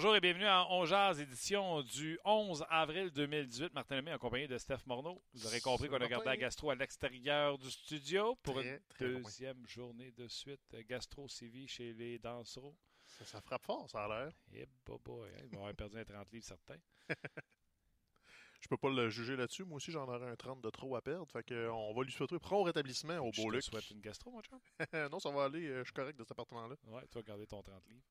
Bonjour et bienvenue à On Jazz, édition du 11 avril 2018. Martin Lemay en compagnie de Steph Morneau. Vous aurez compris qu'on a gardé la gastro à l'extérieur du studio pour Très, une très deuxième journée de suite. Gastro CV chez les dansereaux. Ça, ça frappe fort, ça a l'air. Eh, bobo, hein, ils vont avoir perdu un 30 livres certains. Je peux pas le juger là-dessus. Moi aussi, j'en aurais un 30 de trop à perdre. Fait euh, on va lui souhaiter prompt rétablissement au Je beau te Luc. souhaite une gastro, mon chum. non, ça va aller. euh, je suis correct de cet appartement-là. Ouais, tu vas garder ton 30 livres.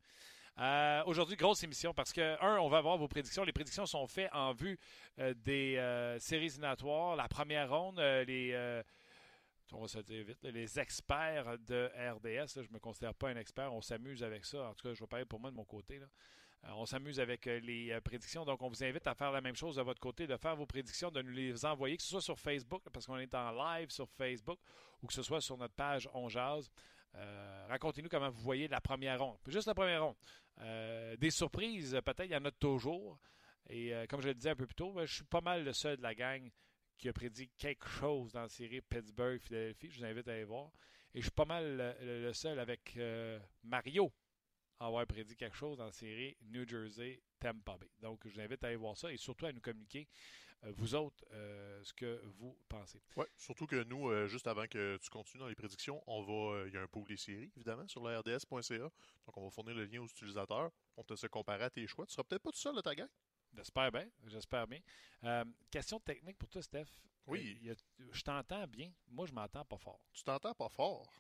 Euh, Aujourd'hui, grosse émission parce que, un, on va avoir vos prédictions. Les prédictions sont faites en vue euh, des euh, séries éliminatoires. La première ronde, les. on va se dire vite, les experts de RDS, je ne me considère pas un expert, on s'amuse avec ça. En tout cas, je vais parler pour moi de mon côté. on s'amuse avec les prédictions, donc on vous invite à faire la même chose de votre côté, de faire vos prédictions, de nous les envoyer, que ce soit sur Facebook, parce qu'on est en live sur Facebook, ou que ce soit sur notre page On Jazz. Euh, Racontez-nous comment vous voyez la première ronde. Juste la première ronde. Euh, des surprises, peut-être, il y en a toujours. Et euh, comme je le disais un peu plus tôt, ben, je suis pas mal le seul de la gang qui a prédit quelque chose dans la série Pittsburgh-Philadelphie. Je vous invite à aller voir. Et je suis pas mal le, le- seul avec Mario à avoir prédit quelque chose dans la série New Jersey-Tampa Bay. Donc, je vous invite à aller voir ça et surtout à nous communiquer, vous autres, euh, ce que vous pensez. Ouais, surtout que nous, euh, juste avant que tu continues dans les prédictions, on va. euh, Il y a un pool des séries, évidemment, sur le rds.ca. Donc, on va fournir le lien aux utilisateurs. On te se comparer à tes choix. Tu seras peut-être pas tout seul de ta gang. J'espère bien, j'espère bien. Euh, question technique pour toi, Steph. Oui. Euh, a- je t'entends bien. Moi, je m'entends pas fort. Tu t'entends pas fort.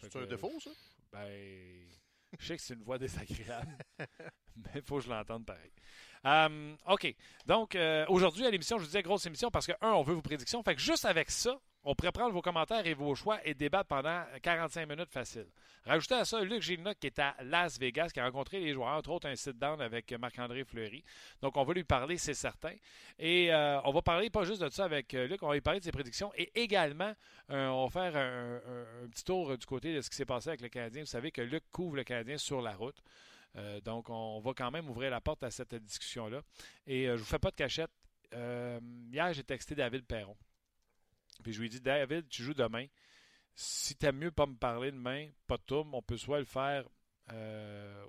C'est un défaut, ça? Ben, je sais que c'est une voix désagréable, il faut que je l'entende pareil. Euh, OK. Donc, euh, aujourd'hui, à l'émission, je vous disais grosse émission parce que, un, on veut vos prédictions. Fait que juste avec ça, on pourrait prendre vos commentaires et vos choix et débattre pendant 45 minutes facile. Rajoutez à ça Luc Gilna qui est à Las Vegas, qui a rencontré les joueurs, entre autres un sit-down avec Marc-André Fleury. Donc, on va lui parler, c'est certain. Et euh, on va parler pas juste de ça avec euh, Luc, on va lui parler de ses prédictions et également, on va faire un, petit tour du côté de ce qui s'est passé avec le Canadien. Vous savez que Luc couvre le Canadien sur la route. Euh, donc, on va quand même ouvrir la porte à cette discussion-là. Et euh, je vous fais pas de cachette. Euh, hier, j'ai texté David Perron. Puis je lui ai dit, David, tu joues demain. Si tu aimes mieux pas me parler demain, pas de tourne, on peut soit le faire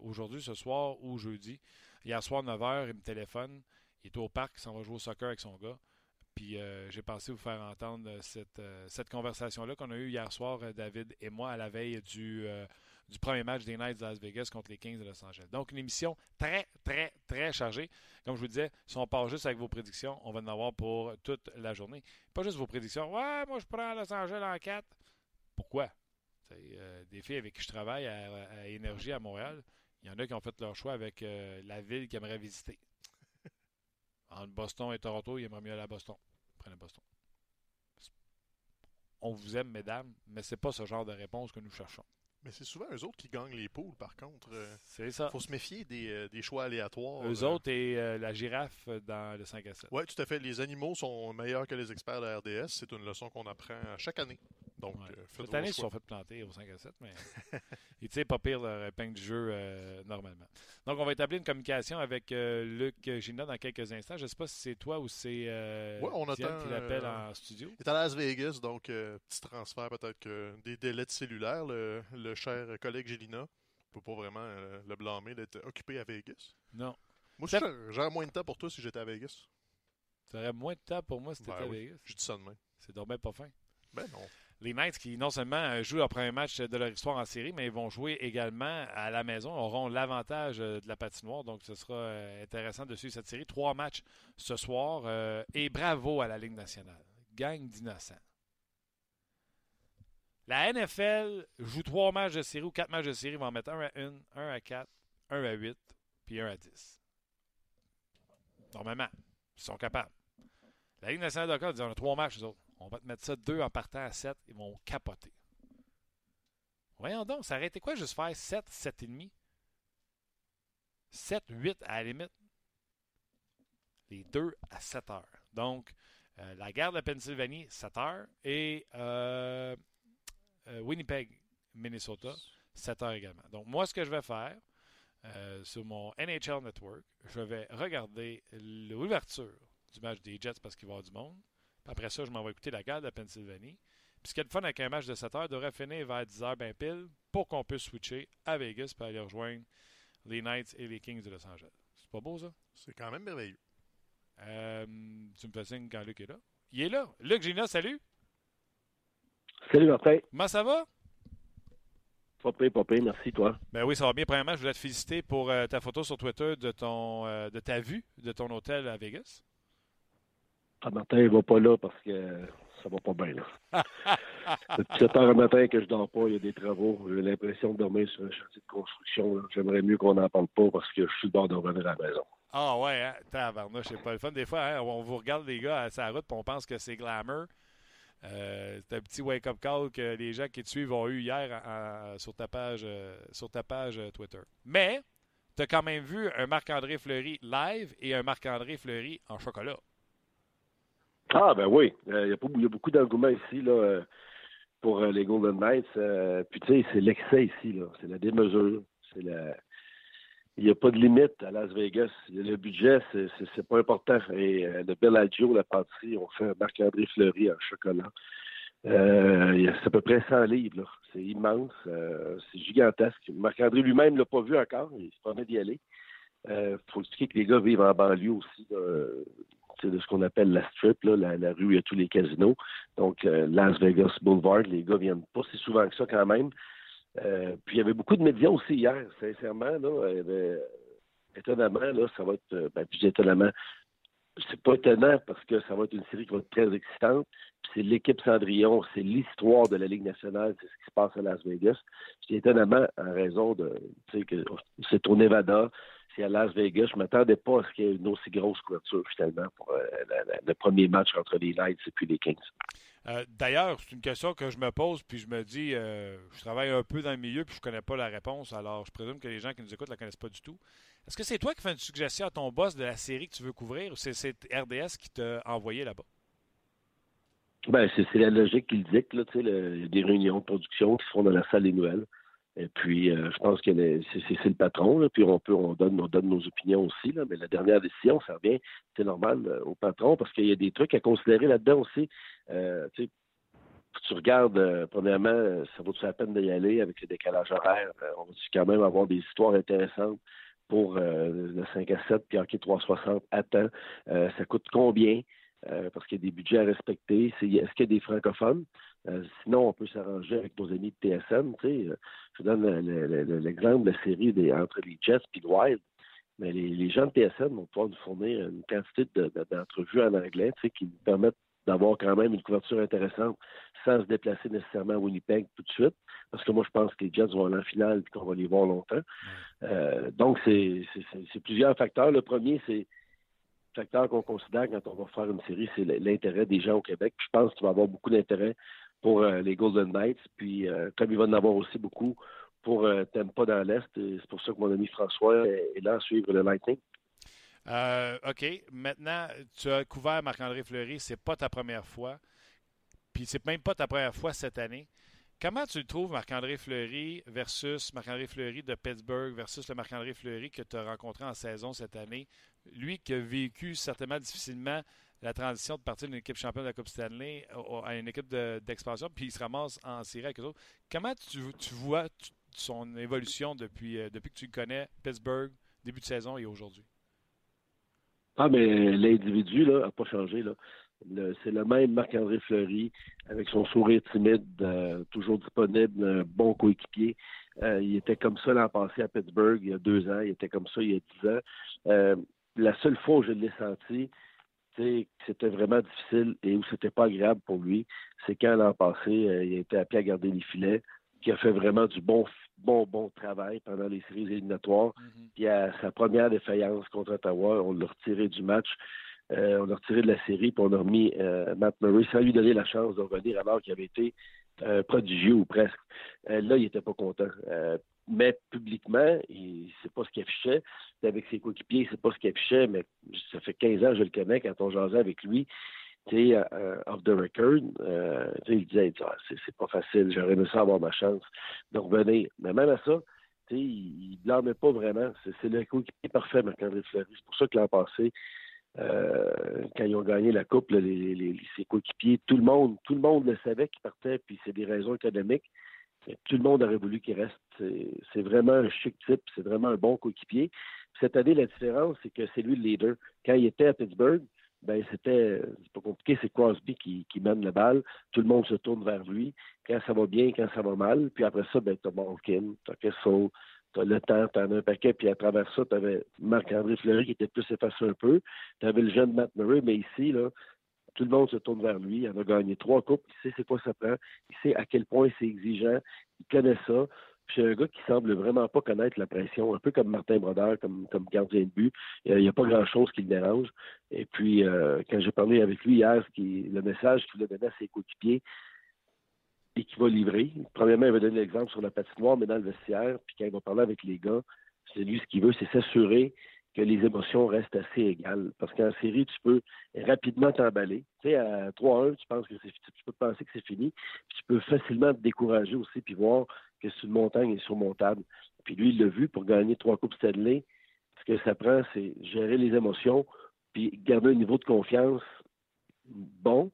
aujourd'hui, ce soir ou jeudi. Hier soir, 9h, il me téléphone. Il est au parc, il s'en va jouer au soccer avec son gars. Puis euh, j'ai pensé vous faire entendre euh, cette, euh, cette conversation-là qu'on a eue hier soir, euh, David et moi, à la veille du, du premier match des Knights de Las Vegas contre les Kings de Los Angeles. Donc, une émission très, très, très chargée. Comme je vous disais, si on part juste avec vos prédictions, on va en avoir pour toute la journée. Pas juste vos prédictions. Ouais, moi, je prends Los Angeles en 4. Pourquoi? Des filles avec qui je travaille à, Énergie à Montréal, il y en a qui ont fait leur choix avec la ville qu'ils aimeraient visiter. Entre Boston et Toronto, ils aimeraient mieux aller à Boston. Prenez Boston. On vous aime, mesdames, mais c'est pas ce genre de réponse que nous cherchons. Mais c'est souvent eux autres qui gagnent les poules, par contre. Euh, C'est ça. faut se méfier des, euh, des choix aléatoires. Eux euh. autres et euh, la girafe dans le 5 à 7. Oui, tout à fait. Les animaux sont meilleurs que les experts de la RDS. C'est une leçon qu'on apprend chaque année. Donc, Ouais. euh, Cette année, ils se sont fait planter au 5 à 7, mais ils tirent pas pire leur épingle du jeu euh, normalement. Donc, on va établir une communication avec euh, Luc Gina dans quelques instants. Je ne sais pas si c'est toi ou c'est euh, Ouais, on Diane attend, qui l'appelle en studio. Il est à Las Vegas, donc petit transfert peut-être que des délais de cellulaire. Le, le cher collègue Gélina, on peut pas vraiment le blâmer d'être occupé à Vegas. Non. Moi, j'aurais moins de temps pour toi si j'étais à Vegas. Tu aurais moins de temps pour moi si tu Ben étais à oui. Vegas. Je dis ça demain. C'est dommage pas fin. Ben non. Les Knights qui non seulement euh, jouent leur premier match de leur histoire en série, mais ils vont jouer également à la maison, auront l'avantage euh, de la patinoire. Donc ce sera euh, intéressant de suivre cette série. Trois matchs ce soir et bravo à la Ligue nationale. Gang d'innocents. La NFL joue trois matchs de série ou quatre matchs de série. Ils vont en mettre un à 1, un à 4, un à 8, puis un à 10. Normalement, ils sont capables. La Ligue nationale de hockey on a trois matchs, eux autres. On va te mettre ça deux en partant à 7. Ils vont capoter. Voyons donc, ça aurait été quoi juste faire 7, 7,5? 7, 8 à la limite. Les deux à 7 heures. Donc, euh, la guerre de Pennsylvanie, 7 heures. Et euh, euh, Winnipeg, Minnesota, 7 heures également. Donc, moi, ce que je vais faire euh, sur mon NHL Network, je vais regarder l'ouverture du match des Jets parce qu'il va y avoir du monde. Après ça, je m'en vais écouter la guerre de Pennsylvanie. Puis ce qui est le fun avec un match de 7 heures devrait finir vers 10 heures bien pile pour qu'on puisse switcher à Vegas pour aller rejoindre les Knights et les Kings de Los Angeles. C'est pas beau, ça? C'est quand même merveilleux. Euh, tu me fais signe quand Luc est là. Il est là. Luc Gina, salut. Salut Martin. Comment ça va? Pas pire, pas pire, merci toi. Ben oui, ça va bien. Premièrement, je voulais te féliciter pour euh, ta photo sur Twitter de ton euh, de ta vue de ton hôtel à Vegas. Ah, Martin, il va pas là parce que ça va pas bien là. Depuis 7 heures le matin que je dors pas, il y a des travaux. J'ai l'impression de dormir sur un chantier de construction. là. J'aimerais mieux qu'on n'en parle pas parce que je suis le bord de revenir à la maison. Ah ouais, hein? Tabarnouche, c'est pas le fun. Des fois, hein, on vous regarde les gars à sa route et on pense que c'est glamour. Euh, c'est un petit wake-up call que les gens qui te suivent ont eu hier en- en- sur ta page, euh, sur ta page euh, Twitter. Mais, tu as quand même vu un Marc-André Fleury live et un Marc-André Fleury en chocolat. Ah ben oui, Euh, il y, a pas- il y a beaucoup d'engouement ici là, euh, pour euh, les Golden Knights. Euh, puis tu sais, c'est l'excès ici, là. C'est la démesure. C'est la. Il n'y a pas de limite à Las Vegas. Le budget, c'est, c'est, pas important. Et euh, le Bellagio, la pâtisserie, on fait un Marc-André Fleury en chocolat. Euh, y c'est à peu près 100 livres. là. C'est immense. euh, c'est gigantesque. Marc-André lui-même ne l'a pas vu encore. Il se promet d'y aller. Il faut expliquer que les gars vivent en banlieue aussi. là, sais, de ce qu'on appelle la strip, là, la, la rue a tous les casinos. Donc, euh, Las Vegas Boulevard, les gars viennent pas si souvent que ça quand même. Euh, puis il y avait beaucoup de médias aussi hier, sincèrement. Étonnamment, ça va être. euh, Ben, puis étonnamment, c'est pas étonnant parce que ça va être une série qui va être très excitante. C'est l'équipe Cendrillon, c'est l'histoire de la Ligue nationale, c'est ce qui se passe à Las Vegas. Puis étonnamment, en raison de. Tu sais, c'est au Nevada, à Las Vegas. Je m'attendais pas à ce qu'il y ait une aussi grosse couverture, finalement, pour euh, la- la- le premier match entre les Knights et puis les Kings. Euh, D'ailleurs, c'est une question que je me pose, puis je me dis, euh, je travaille un peu dans le milieu, puis je connais pas la réponse, alors je présume que les gens qui nous écoutent ne la connaissent pas du tout. Est-ce que c'est toi qui fais une suggestion à ton boss de la série que tu veux couvrir, ou c'est RDS qui t'a envoyé là-bas? Ben, c'est la logique qu'il dicte, là, tu sais, le- il y a des réunions de production qui se font dans la salle des nouvelles. Et puis, euh, je pense que c'est le patron, puis on peut, on donne, on donne nos opinions aussi, mais la dernière décision, ça revient, c'est normal, euh, au patron, parce qu'il y a des trucs à considérer là-dedans aussi. Euh, tu regardes, euh, premièrement, ça vaut-tu la peine d'y aller avec le décalage horaire? On va quand même avoir des histoires intéressantes pour le 5 à 7 puis hockey 360 à temps? Ça coûte combien? Parce qu'il y a des budgets à respecter. Est-ce qu'il y a des francophones? Euh, sinon, on peut s'arranger avec nos amis de TSN. tu sais. Euh, Je donne le- le- le- l'exemple de la série des, entre les Jets et le Wild. Mais les, les gens de TSN vont pouvoir nous fournir une quantité de- de- d'entrevues en anglais tu sais, qui nous permettent d'avoir quand même une couverture intéressante sans se déplacer nécessairement à Winnipeg tout de suite. Parce que moi, je pense que les Jets vont aller en finale et qu'on va les voir longtemps. Euh, donc, c'est plusieurs facteurs. Le premier, c'est le facteur qu'on considère quand on va faire une série, c'est l'intérêt des gens au Québec. Puis je pense qu'il va y avoir beaucoup d'intérêt pour euh, les Golden Knights. Puis euh, comme il va en avoir aussi beaucoup pour euh, Tampa dans l'Est, c'est pour ça que mon ami François est, là à suivre le Lightning. OK. Maintenant, tu as couvert Marc-André Fleury. C'est pas ta première fois. Puis c'est même pas ta première fois cette année. Comment tu le trouves, Marc-André Fleury versus Marc-André Fleury de Pittsburgh versus le Marc-André Fleury que tu as rencontré en saison cette année? Lui qui a vécu certainement difficilement la transition de partir d'une équipe championne de la Coupe Stanley à une équipe de- d'expansion, puis il se ramasse en série avec eux autres. Comment tu, tu vois son évolution depuis, euh, depuis que tu le connais, Pittsburgh, début de saison et aujourd'hui? Ah, mais l'individu, là, n'a pas changé, c'est le même Marc-André Fleury, avec son sourire timide, euh, toujours disponible, un bon coéquipier. Euh, il était comme ça l'an passé à Pittsburgh, il y a deux ans. Il était comme ça il y a dix ans. La seule fois où je l'ai senti, que c'était vraiment difficile et où c'était pas agréable pour lui, c'est quand l'an passé, il a été appelé à garder les filets, qui a fait vraiment du bon bon, bon travail pendant les séries éliminatoires. Mm-hmm. Puis à sa première défaillance contre Ottawa, on l'a retiré du match. Euh, on l'a retiré de la série, puis on a remis euh, Matt Murray sans lui donner la chance de revenir alors qu'il avait été euh, prodigieux ou presque. là, il n'était pas content. Mais publiquement, c'est pas ce qu'il affichait. Avec ses coéquipiers, c'est pas ce qu'il affichait, mais ça fait 15 ans que je le connais quand on jasait avec lui tu sais, off the record, euh, il disait, ah, c'est pas facile, j'aurais aimé ça avoir ma chance de revenir. Mais même à ça, il ne blâmait pas vraiment. C'est le coéquipier parfait, Marc-André Fleury. C'est pour ça que l'an passé, euh, quand ils ont gagné la Coupe, ses coéquipiers, tout le monde, tout le monde le savait qu'il partait, puis c'est des raisons économiques. Tout le monde aurait voulu qu'il reste. C'est vraiment un chic type, c'est vraiment un bon coéquipier. Cette année, la différence, c'est que c'est lui le leader. Quand il était à Pittsburgh, ben c'était pas compliqué, c'est Crosby qui, qui mène la balle. Tout le monde se tourne vers lui. Quand ça va bien, quand ça va mal. Puis après ça, ben t'as Malkin, t'as Kessel, t'as le temps, t'en as un paquet, puis à travers ça, t'avais Marc-André Fleury qui était plus effacé un peu. T'avais le jeune Matt Murray, mais ici, là, tout le monde se tourne vers lui. Il en a gagné trois coupes. Il sait c'est quoi ça prend. Il sait à quel point c'est exigeant. Il connaît ça c'est un gars qui semble vraiment pas connaître la pression, un peu comme Martin Brodeur, comme, comme gardien de but. Il n'y a, pas grand-chose qui le dérange. Et puis, euh, quand j'ai parlé avec lui hier, le message qu'il a donné à ses coéquipiers et qu'il va livrer, premièrement, il va donner l'exemple sur la patinoire, mais dans le vestiaire, puis quand il va parler avec les gars, c'est lui ce qu'il veut, c'est s'assurer que les émotions restent assez égales. Parce qu'en série, tu peux rapidement t'emballer. Tu sais, à 3-1, tu penses que c'est tu peux penser que c'est fini. Puis tu peux facilement te décourager aussi, puis voir que c'est une montagne est surmontable. Puis lui, il l'a vu pour gagner trois Coupes Stanley. Ce que ça prend, c'est gérer les émotions, puis garder un niveau de confiance bon,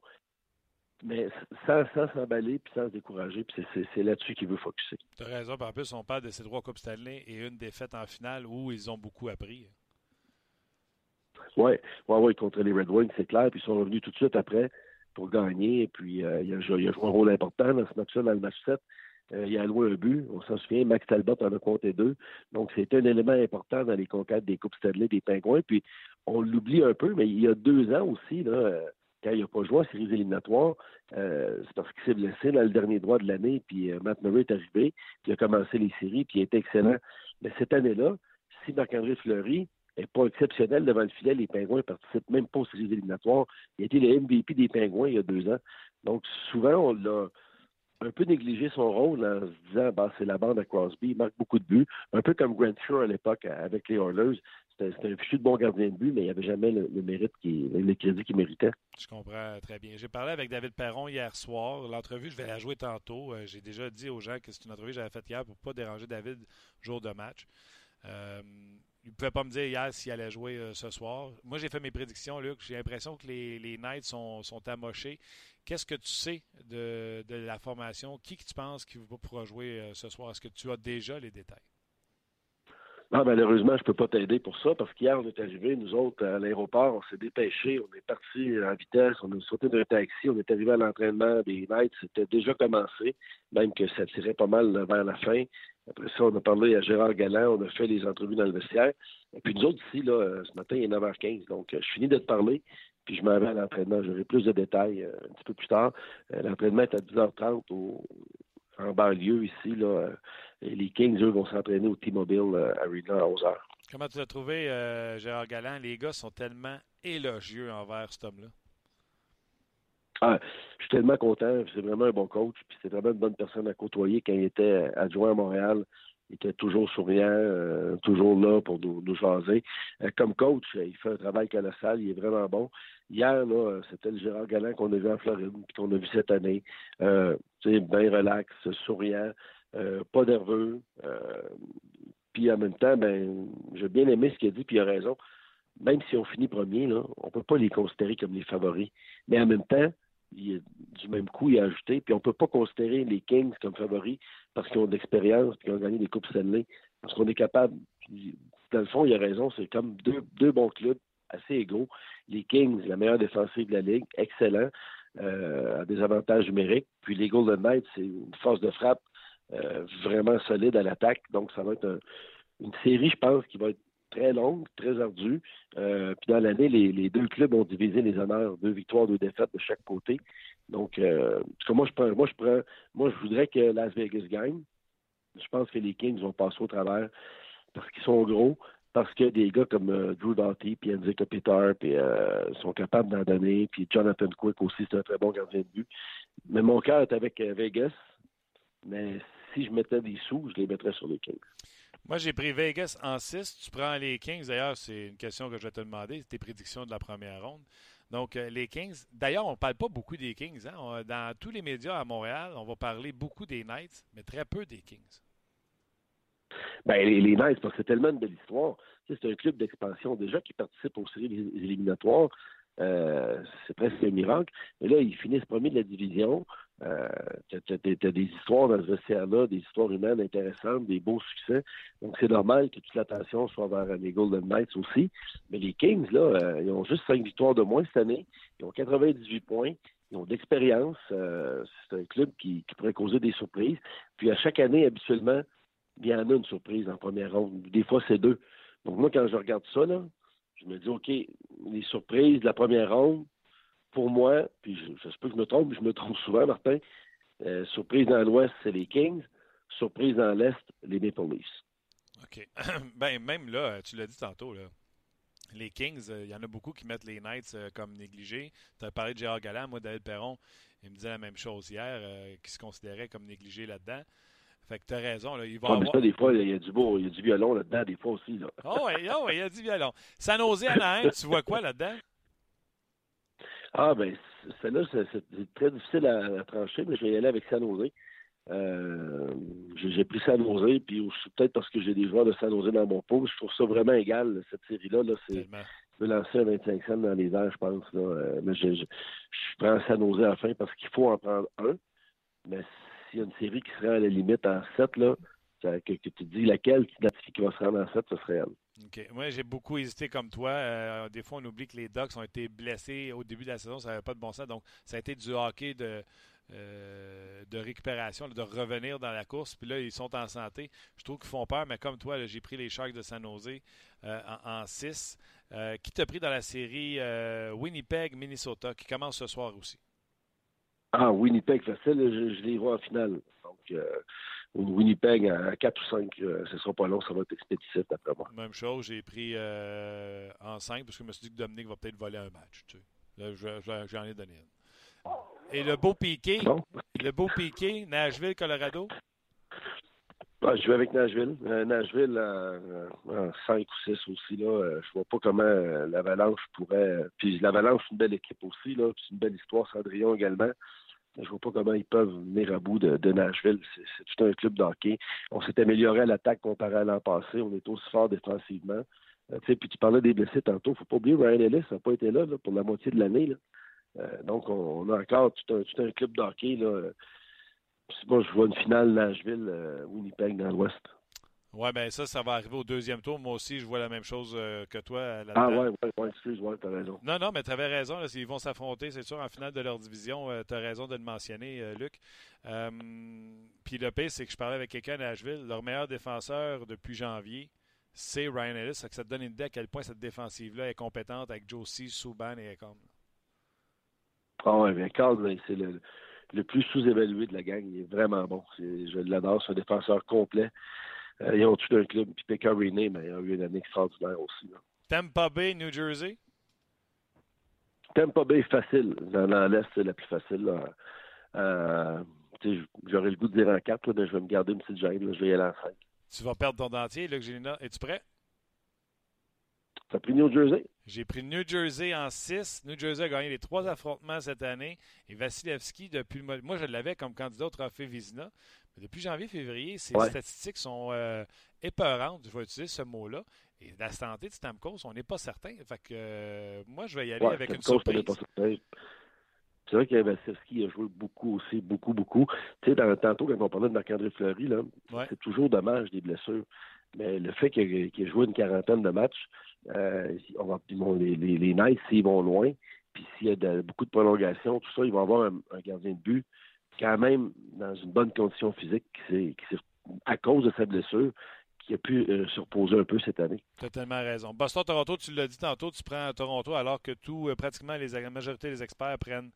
mais sans s'emballer puis sans se décourager. Puis c'est là-dessus qu'il veut focuser. Tu as raison. En plus, on parle de ces trois Coupes Stanley et une défaite en finale où ils ont beaucoup appris. Oui, ouais, ouais, contre les Red Wings, c'est clair. Puis ils sont revenus tout de suite après pour gagner. Et puis, euh, il, a, joué un rôle important dans ce match-là, dans le match 7. Euh, il a alloué un but, on s'en souvient, Max Talbot en a compté deux. Donc, c'était un élément important dans les conquêtes des Coupes Stanley des Pingouins. Puis, on l'oublie un peu, mais il y a deux ans aussi, là, euh, quand il n'a pas joué en séries éliminatoires, euh, c'est parce qu'il s'est blessé dans le dernier droit de l'année, puis Matt Murray est arrivé, puis il a commencé les séries, puis il était excellent. Mais cette année-là, si Marc-André Fleury n'est pas exceptionnel devant le filet, les Pingouins ne participent même pas aux séries éliminatoires. Il a été le MVP des Pingouins il y a deux ans. Donc, souvent, on l'a un peu négligé son rôle en se disant bah, c'est la bande à Crosby, il marque beaucoup de buts, un peu comme Grant Shaw à l'époque avec les Oilers. C'était un fichu de bon gardien de but, mais il n'y avait jamais le, mérite, qui, le crédit qu'il méritait. Je comprends très bien. J'ai parlé avec David Perron hier soir. L'entrevue, je vais la jouer tantôt. Euh, j'ai déjà dit aux gens que c'est une entrevue que j'avais faite hier pour ne pas déranger David jour de match. Euh, ne pouvait pas me dire hier s'il allait jouer euh, ce soir. Moi, j'ai fait mes prédictions, Luc. J'ai l'impression que les, les Knights sont, sont amochés. Qu'est-ce que tu sais de, la formation? Qui que tu penses qui pourra jouer euh, ce soir? Est-ce que tu as déjà les détails? Non, malheureusement, je ne peux pas t'aider pour ça parce qu'hier, on est arrivé, nous autres, à l'aéroport, on s'est dépêché, on est parti en vitesse, on a sauté d'un taxi, on est arrivé à l'entraînement des Knights, c'était déjà commencé, même que ça tirait pas mal vers la fin. Après ça, on a parlé à Gérard Galland, on a fait les entrevues dans le vestiaire. Et puis nous autres ici, là, ce matin, il est 9h15, donc je finis de te parler puis je m'en vais à l'entraînement. J'aurai plus de détails euh, un petit peu plus tard. Euh, l'entraînement est à 10h30 en banlieue ici. Là, euh, les Kings, eux, vont s'entraîner au T-Mobile Arena à 11h. Comment tu as trouvé, Gérard Galland? Les gars sont tellement élogieux envers cet homme-là. Ah, je suis tellement content. C'est vraiment un bon coach. Puis c'est vraiment une bonne personne à côtoyer quand il était adjoint à Montréal. Il était toujours souriant, euh, toujours là pour nous, nous jaser. Euh, comme coach, il fait un travail colossal, il est vraiment bon. Hier, c'était le Gérard Galland qu'on a vu en Floride, puis qu'on a vu cette année. Euh, bien relax, souriant, euh, pas nerveux. puis en même temps, ben, j'ai bien aimé ce qu'il a dit, puis il a raison. Même si on finit premier, on peut pas les considérer comme les favoris. Mais en même temps, du même coup, il a ajouté. Puis on ne peut pas considérer les Kings comme favoris parce qu'ils ont de l'expérience et qu'ils ont gagné des Coupes Stanley. Parce qu'on est capable. Dans le fond, il a raison, c'est comme deux, bons clubs assez égaux. Les Kings, la meilleure défensive de la Ligue, excellent, euh, des avantages numériques. Puis les Golden Knights, c'est une force de frappe euh, vraiment solide à l'attaque. Donc, ça va être une série, je pense, qui va être très longue, très ardue. Euh, puis dans l'année, les, deux clubs ont divisé les honneurs, deux victoires, deux défaites de chaque côté. Donc, euh, moi, je prends, moi, je prends, moi, je voudrais que Las Vegas gagne. Je pense que les Kings vont passer au travers parce qu'ils sont gros, parce que des gars comme euh, Drew Doughty, puis Enzo Kopitar, puis euh, sont capables d'en donner, puis Jonathan Quick aussi, c'est un très bon gardien de but. Mais mon cœur est avec Vegas, mais si je mettais des sous, je les mettrais sur les Kings. Moi, j'ai pris Vegas en 6. Tu prends les Kings. D'ailleurs, c'est une question que je vais te demander. tes prédictions de la première ronde. Donc, euh, les Kings. D'ailleurs, on ne parle pas beaucoup des Kings. Hein? dans tous les médias à Montréal, on va parler beaucoup des Knights, mais très peu des Kings. Ben, les, Knights, parce que c'est tellement une belle histoire. c'est un club d'expansion déjà qui participe aux séries éliminatoires. Euh, c'est presque un miracle. Mais là, ils finissent premier de la division. Euh, tu as, des histoires dans ce vestiaire-là, des histoires humaines intéressantes, des beaux succès. Donc, c'est normal que toute l'attention soit vers les Golden Knights aussi. Mais les Kings, là, euh, ils ont juste cinq victoires de moins cette année. Ils ont 98 points. Ils ont de l'expérience. Euh, c'est un club qui, pourrait causer des surprises. Puis, à chaque année, habituellement, il y en a une surprise en première ronde. Des fois, c'est deux. Donc, moi, quand je regarde ça, là, je me dis, OK, les surprises de la première ronde, pour moi, puis je, sais pas que je me trompe, mais je me trompe souvent, Martin, euh, surprise dans l'Ouest, c'est les Kings. Surprise dans l'Est, les Maple Leafs. OK. ben, même là, tu l'as dit tantôt, là. Les Kings, euh, il y en a beaucoup qui mettent les Knights euh, comme négligés. Tu as parlé de Gérard Galland, moi, David Perron, il me disait la même chose hier, qui se considérait comme négligé là-dedans. Fait que tu as raison. Là, il va avoir... des fois, il y a du beau, il y a du violon là-dedans, des fois aussi. Là. oh, oui, oh, il y a du violon. San Jose Anaheim, tu vois quoi là-dedans? Ah, ben, celle-là, c'est très difficile à, trancher, mais je vais y aller avec San Jose. Euh, j'ai pris San Jose, puis peut-être parce que j'ai des joueurs de San Jose dans mon pot. Je trouve ça vraiment égal, cette série-là. Là, c'est, je vais lancer un 25 cents dans les airs, je pense. Là. Euh, mais je, je, prends San Jose à la fin parce qu'il faut en prendre un. Mais s'il y a une série qui serait à la limite en 7, là, que, que, tu dis laquelle tu identifies qui va se rendre en 7, ce serait elle. Moi, j'ai beaucoup hésité comme toi. Euh, des fois, on oublie que les Ducks ont été blessés au début de la saison. Ça n'avait pas de bon sens. Donc, ça a été du hockey de, euh, de récupération, de revenir dans la course. Puis là, ils sont en santé. Je trouve qu'ils font peur, mais comme toi, j'ai pris les Sharks de San Jose euh, en 6. qui t'a pris dans la série Winnipeg-Minnesota, qui commence ce soir aussi? Ah, Winnipeg, facile. Je, je les vois en finale. Donc, Winnipeg à 4 ou 5, euh, ce ne sera pas long, ça va être expéditif d'après moi. Même chose, j'ai pris euh, en 5 parce que je me suis dit que Dominique va peut-être voler un match. Tu sais. J'en ai donné une. Et le beau piqué, le beau piqué, Nashville, Colorado? Ah, je vais avec Nashville. Euh, Nashville en, 5 ou 6 aussi. Là, je vois pas comment l'Avalanche pourrait. Puis l'Avalanche, c'est une belle équipe aussi. Là, c'est une belle histoire. Cendrillon également. Je vois pas comment ils peuvent venir à bout de, Nashville. C'est tout un club d'hockey. On s'est amélioré à l'attaque comparé à l'an passé. On est aussi fort défensivement. Euh, puis tu parlais des blessés tantôt. Faut pas oublier Ryan Ellis n'a pas été là, pour la moitié de l'année. Euh, donc, on, a encore tout un, tout un club d'hockey. Moi, je vois une finale Nashville-Winnipeg dans l'Ouest. Oui, bien ça, ça va arriver au deuxième tour. Moi aussi, je vois la même chose euh, que toi. Ah ouais, ouais, ouais excuse-moi, tu as raison. Non, non, mais tu avais raison. Là, ils vont s'affronter, c'est sûr, en finale de leur division. Euh, tu as raison de le mentionner, euh, Luc. Puis le pire, c'est que je parlais avec quelqu'un à Nashville. Leur meilleur défenseur depuis janvier, c'est Ryan Ellis. Ça, ça te donne une idée à quel point cette défensive-là est compétente avec Josie, Souban et Ecom. Ah ouais, bien, Carl, c'est le, le, plus sous-évalué de la gang. Il est vraiment bon. Je l'adore. C'est un défenseur complet. Euh, ils ont tout un club. Puis Pekka mais il a eu une année extraordinaire aussi. Tampa Bay, New Jersey? Tampa Bay est facile. Dans, l'Est, c'est la plus facile. Euh, J'aurais le goût de dire en 4, mais je vais me garder une petite gêne. Je vais y aller en 5. Tu vas perdre ton dentier, Luc Gélina. Es-tu prêt? Tu as pris New Jersey? J'ai pris New Jersey en 6. New Jersey a gagné les trois affrontements cette année. Et Vasilevski, depuis le Moi, je l'avais comme candidat au trophée Vizina. Depuis janvier-février, ces statistiques sont euh, épeurantes, je vais utiliser ce mot-là. Et la santé de Stamkos, on n'est pas certain. Fait que euh, moi, je vais y aller avec une surprise. C'est vrai que a joué beaucoup aussi, beaucoup, beaucoup. Tu sais, tantôt, quand on parlait de Marc-André Fleury, là, c'est toujours dommage des blessures. Mais le fait qu'il ait, joué une quarantaine de matchs, euh, on va, les, les, les Knights, s'ils vont loin, puis s'il y a beaucoup de prolongations, tout ça, ils vont avoir un, gardien de but quand même dans une bonne condition physique qui, à cause de sa blessure, qui a pu euh, se reposer un peu cette année. Tu as tellement raison. Boston-Toronto, tu l'as dit tantôt, tu prends Toronto alors que tout, euh, pratiquement les, la majorité des experts prennent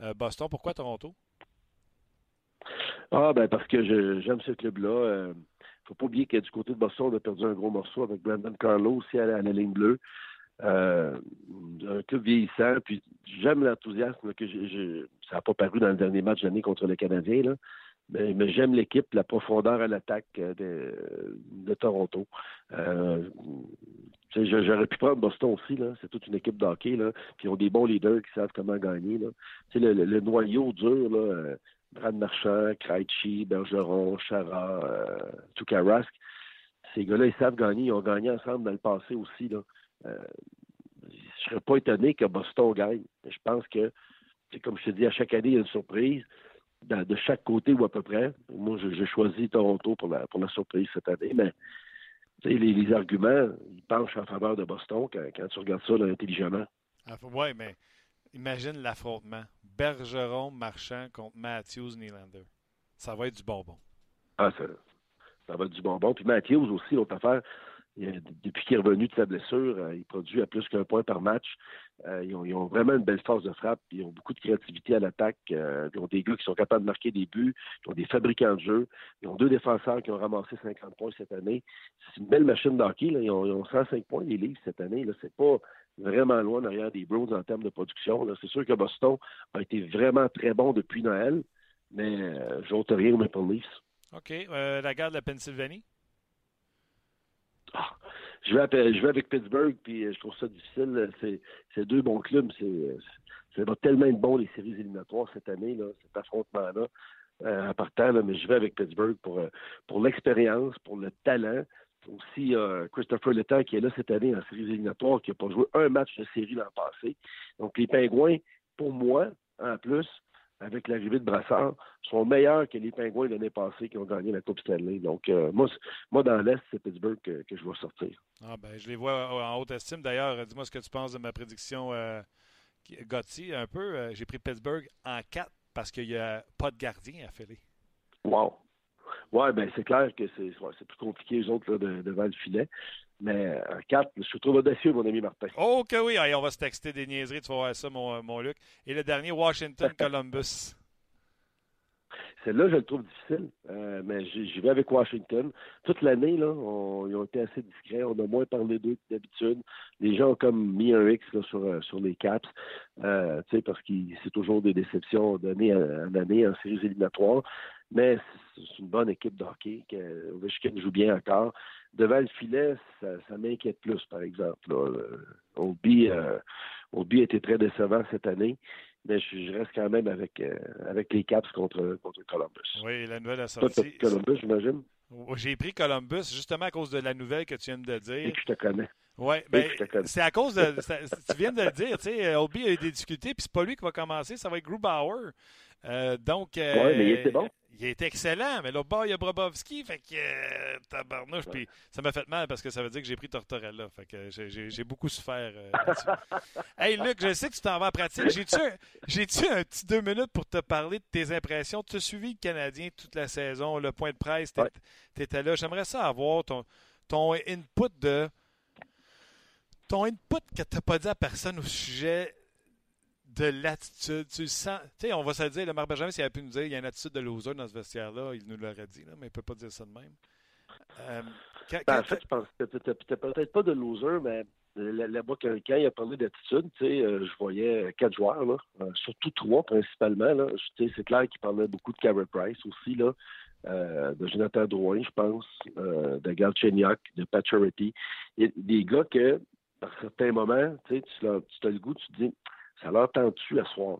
euh, Boston. Pourquoi Toronto? Ah, ben parce que j'aime ce club-là. Il ne faut pas oublier que du côté de Boston, on a perdu un gros morceau avec Brandon Carlo aussi à la, ligne bleue. Un club vieillissant, puis j'aime l'enthousiasme que ça n'a pas paru dans le dernier match de l'année contre les Canadiens, là. Mais, j'aime l'équipe, la profondeur à l'attaque euh, de, Toronto. Euh, J'aurais pu prendre Boston aussi, là. C'est toute une équipe d'hockey, là. Ils ont des bons leaders qui savent comment gagner. Là. Le, le, noyau dur, là, euh, Brad Marchand, Krejci, Bergeron, Chara, euh, Tukarask. Ces gars-là, ils savent gagner. Ils ont gagné ensemble dans le passé aussi. Là. Euh, je serais pas étonné que Boston gagne. Je pense que, comme je te dis, à chaque année, il y a une surprise de chaque côté ou à peu près. Moi, j'ai choisi Toronto pour la, pour la surprise cette année, mais les, les arguments, ils penchent en faveur de Boston quand, tu regardes ça intelligemment. Ah, oui, mais imagine l'affrontement. Bergeron, Marchand contre Matthews, Nylander. Ça va être du bonbon. Ah, ça, ça va être du bonbon. Puis Matthews aussi, l'autre affaire, depuis qu'il est revenu de sa blessure, euh, il produit à plus qu'un point par match. Euh, ils, ont, vraiment une belle force de frappe. Ils ont beaucoup de créativité à l'attaque. Euh, ils ont des gars qui sont capables de marquer des buts. Ils ont des fabricants de jeu. Ils ont deux défenseurs qui ont ramassé 50 points cette année. C'est une belle machine d'hockey. Ils, ont, 105 points les livres cette année. C'est pas vraiment loin derrière des Browns en termes de production. C'est sûr que Boston a été vraiment très bon depuis Noël, mais euh, j'ôte rien aux Maple Leafs. OK. la garde de la Pennsylvanie? Ah, je, vais, avec Pittsburgh, puis euh, je trouve ça difficile. C'est deux bons clubs. Ça va tellement être bon, les séries éliminatoires cette année, là, cet affrontement-là, euh, en partant. Là, mais je vais avec Pittsburgh pour, euh, pour l'expérience, pour le talent. Aussi, Christopher Letang qui est là cette année en séries éliminatoires, qui n'a pas joué un match de série l'an passé. Donc, les Pingouins, pour moi, en plus, avec l'arrivée de Brassard, sont meilleurs que les Pingouins l'année passée qui ont gagné la Coupe Stanley. Donc, euh, moi, moi, dans l'Est, c'est Pittsburgh que, je vois sortir. Ah ben, je les vois en haute estime. D'ailleurs, dis-moi ce que tu penses de ma prédiction euh, Gotti, un peu. Euh, j'ai pris Pittsburgh en 4 parce qu'il n'y a pas de gardien à Philly. Wow. Ouais, ben c'est clair que c'est plus compliqué, les autres, devant le filet. Mais en 4, je suis trop audacieux, mon ami Martin. Oh que oui. on va se texter des niaiseries. Tu vas voir ça, mon, mon Luc. Et le dernier, Washington-Columbus. Celle-là, je le trouve difficile, euh, mais j'y vais avec Washington. Toute l'année, là, ils ont été assez discrets. On a moins parlé d'eux que d'habitude. Les gens ont comme mis un X sur, euh, sur les Caps, euh, parce que c'est toujours des déceptions d'année en année en séries éliminatoires. Mais c'est une bonne équipe de hockey. Que Ovechkin joue bien encore. Devant le filet, ça, m'inquiète plus, par exemple. Là. Obi, euh, Obi a été très décevant cette année mais je, reste quand même avec, euh, avec les Caps contre, contre Columbus. Oui, la nouvelle a sorti. Columbus, j'imagine? J'ai pris Columbus justement à cause de la nouvelle que tu viens de dire. Et que je te connais. Oui, ben, c'est à cause de. tu viens de le dire, tu sais, Obi a eu des difficultés, puis c'est pas lui qui va commencer, ça va être Grubauer. Euh, donc. Euh, oui, mais il était bon il est excellent, mais là, bas, il y a Brobovski, fait que euh, tabarnouche, puis ça m'a fait mal parce que ça veut dire que j'ai pris Tortorella, fait que j'ai beaucoup souffert Hey Luc, je sais que tu t'en vas en pratique. J'ai-tu un petit deux minutes pour te parler de tes impressions? Tu as suivi le Canadien toute la saison, le point de presse, tu étais là. J'aimerais ça avoir ton, ton input de ton input que tu n'as pas dit à personne au sujet de l'attitude. Tu sens. Tu sais, on va se dire, le Marc Benjamin, s'il avait pu nous dire il y a une attitude de loser dans ce vestiaire-là, il nous l'aurait dit, là, mais il ne peut pas dire ça de même. Euh, ben, en fait, je pense que tu peut-être pas de loser, mais là-bas, quand, il a parlé d'attitude, tu sais, euh, je voyais quatre joueurs, là, euh, surtout trois principalement. Là. C'est clair qu'il parlait beaucoup de Carey Price aussi, là, de Jonathan Drouin, je pense, de Gal Chenyok, de Pat Charity. Des gars que, à certains moments, tu, tu as le goût, tu te dis ça leur tente-tu à soir?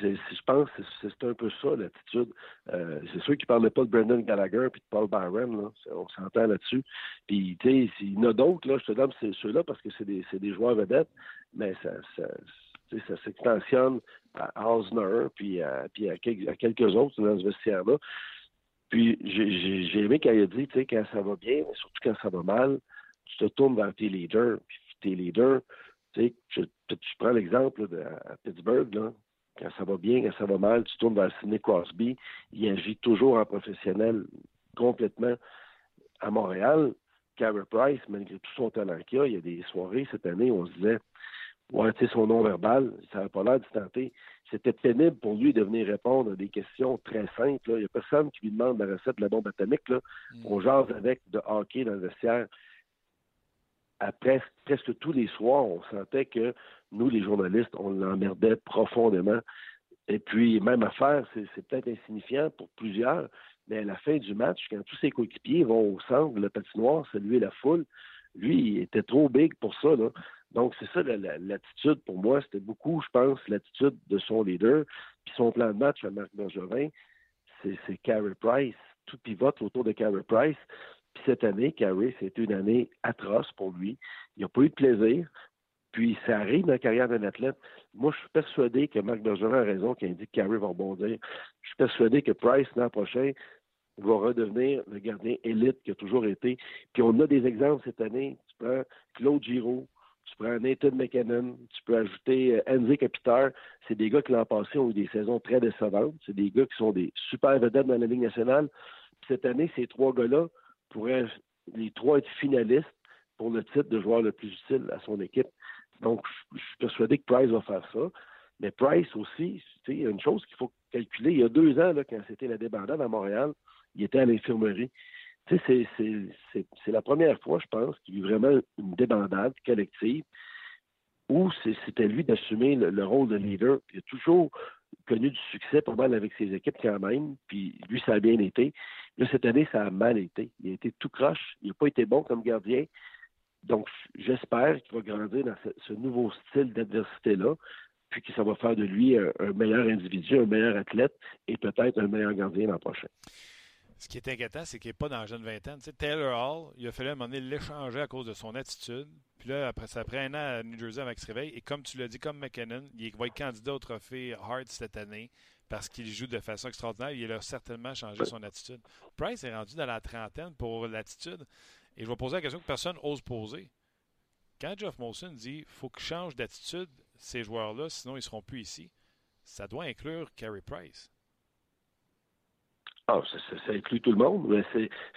Je pense que c'est un peu ça l'attitude. Euh, c'est sûr qu'ils ne parlaient pas de Brendan Gallagher et de Paul Byron, là. on s'entend là-dessus. Puis, il y en a d'autres, je te donne ceux-là parce que c'est des, joueurs vedettes, mais ça, ça, s'extensionne à Osner puis, à, puis quelques, autres dans ce vestiaire-là. Puis, j'ai aimé quand il dit, quand ça va bien, mais surtout quand ça va mal, tu te tournes vers tes leaders. Puis tes leaders. Tu sais, je, je prends l'exemple à Pittsburgh, là, quand ça va bien, quand ça va mal, tu tournes vers Sidney Crosby. Il agit toujours en professionnel complètement. À Montréal, Carey Price, malgré tout son talent qu'il a, il y a des soirées cette année où on se disait Ouais, tu sais, son nom verbal, ça n'a pas l'air de tenter. C'était pénible pour lui de venir répondre à des questions très simples. Il n'y a personne qui lui demande la recette de la bombe atomique. Là. Mm. On jase avec de hockey dans le vestiaire. Après, presque tous les soirs, on sentait que nous, les journalistes, on l'emmerdait profondément. Et puis, même affaire, c'est peut-être insignifiant pour plusieurs, mais à la fin du match, quand tous ses coéquipiers vont au centre de la patinoire saluer la foule, lui, il était trop big pour ça. Donc, c'est ça l'attitude pour moi. C'était beaucoup, je pense, l'attitude de son leader. Puis son plan de match à Marc Bergevin, c'est Carey Price. Tout pivote autour de Carey Price. Puis cette année, Carey, c'était une année atroce pour lui. Il n'a pas eu de plaisir. Puis ça arrive dans la carrière d'un athlète. Moi, je suis persuadé que Marc Bergeron a raison il dit que Carey va rebondir. Je suis persuadé que Price, l'an prochain, va redevenir le gardien élite qu'il a toujours été. Puis on a des exemples cette année. Tu prends Claude Giraud, tu prends Nathan McKinnon, tu peux ajouter euh, Andy Capitaire. C'est des gars qui l'an passé ont eu des saisons très décevantes. C'est des gars qui sont des super vedettes dans la Ligue nationale. Puis cette année, ces trois gars-là pourraient les trois être finalistes pour le titre de joueur le plus utile à son équipe. Donc, je suis persuadé que Price va faire ça. Mais Price aussi, il y a une chose qu'il faut calculer. Il y a deux ans, là, quand c'était la débandade à Montréal, il était à l'infirmerie. C'est la première fois, je pense, qu'il y a eu vraiment une débandade collective où c'était lui d'assumer le, rôle de leader. Il a toujours connu du succès pas mal avec ses équipes quand même, puis lui, ça a bien été. Là, cette année, ça a mal été. Il a été tout croche. Il n'a pas été bon comme gardien. Donc, j'espère qu'il va grandir dans ce, nouveau style d'adversité-là, puis que ça va faire de lui un, meilleur individu, un meilleur athlète et peut-être un meilleur gardien l'an prochain. Ce qui est inquiétant, c'est qu'il n'est pas dans la jeune vingtaine. Taylor Hall, il a fallu à un moment donné l'échanger à cause de son attitude. Puis là, après, ça prend un an à New Jersey avec se réveil. Et comme tu l'as dit, comme McKinnon, il va être candidat au trophée Hart cette année parce qu'il joue de façon extraordinaire. Il a certainement changé son attitude. Price est rendu dans la trentaine pour l'attitude. Et je vais poser la question que personne n'ose poser. Quand Jeff Molson dit faut qu'il change d'attitude, ces joueurs-là, sinon ils ne seront plus ici, ça doit inclure Carey Price. Ah, ça, ça, inclut tout le monde, mais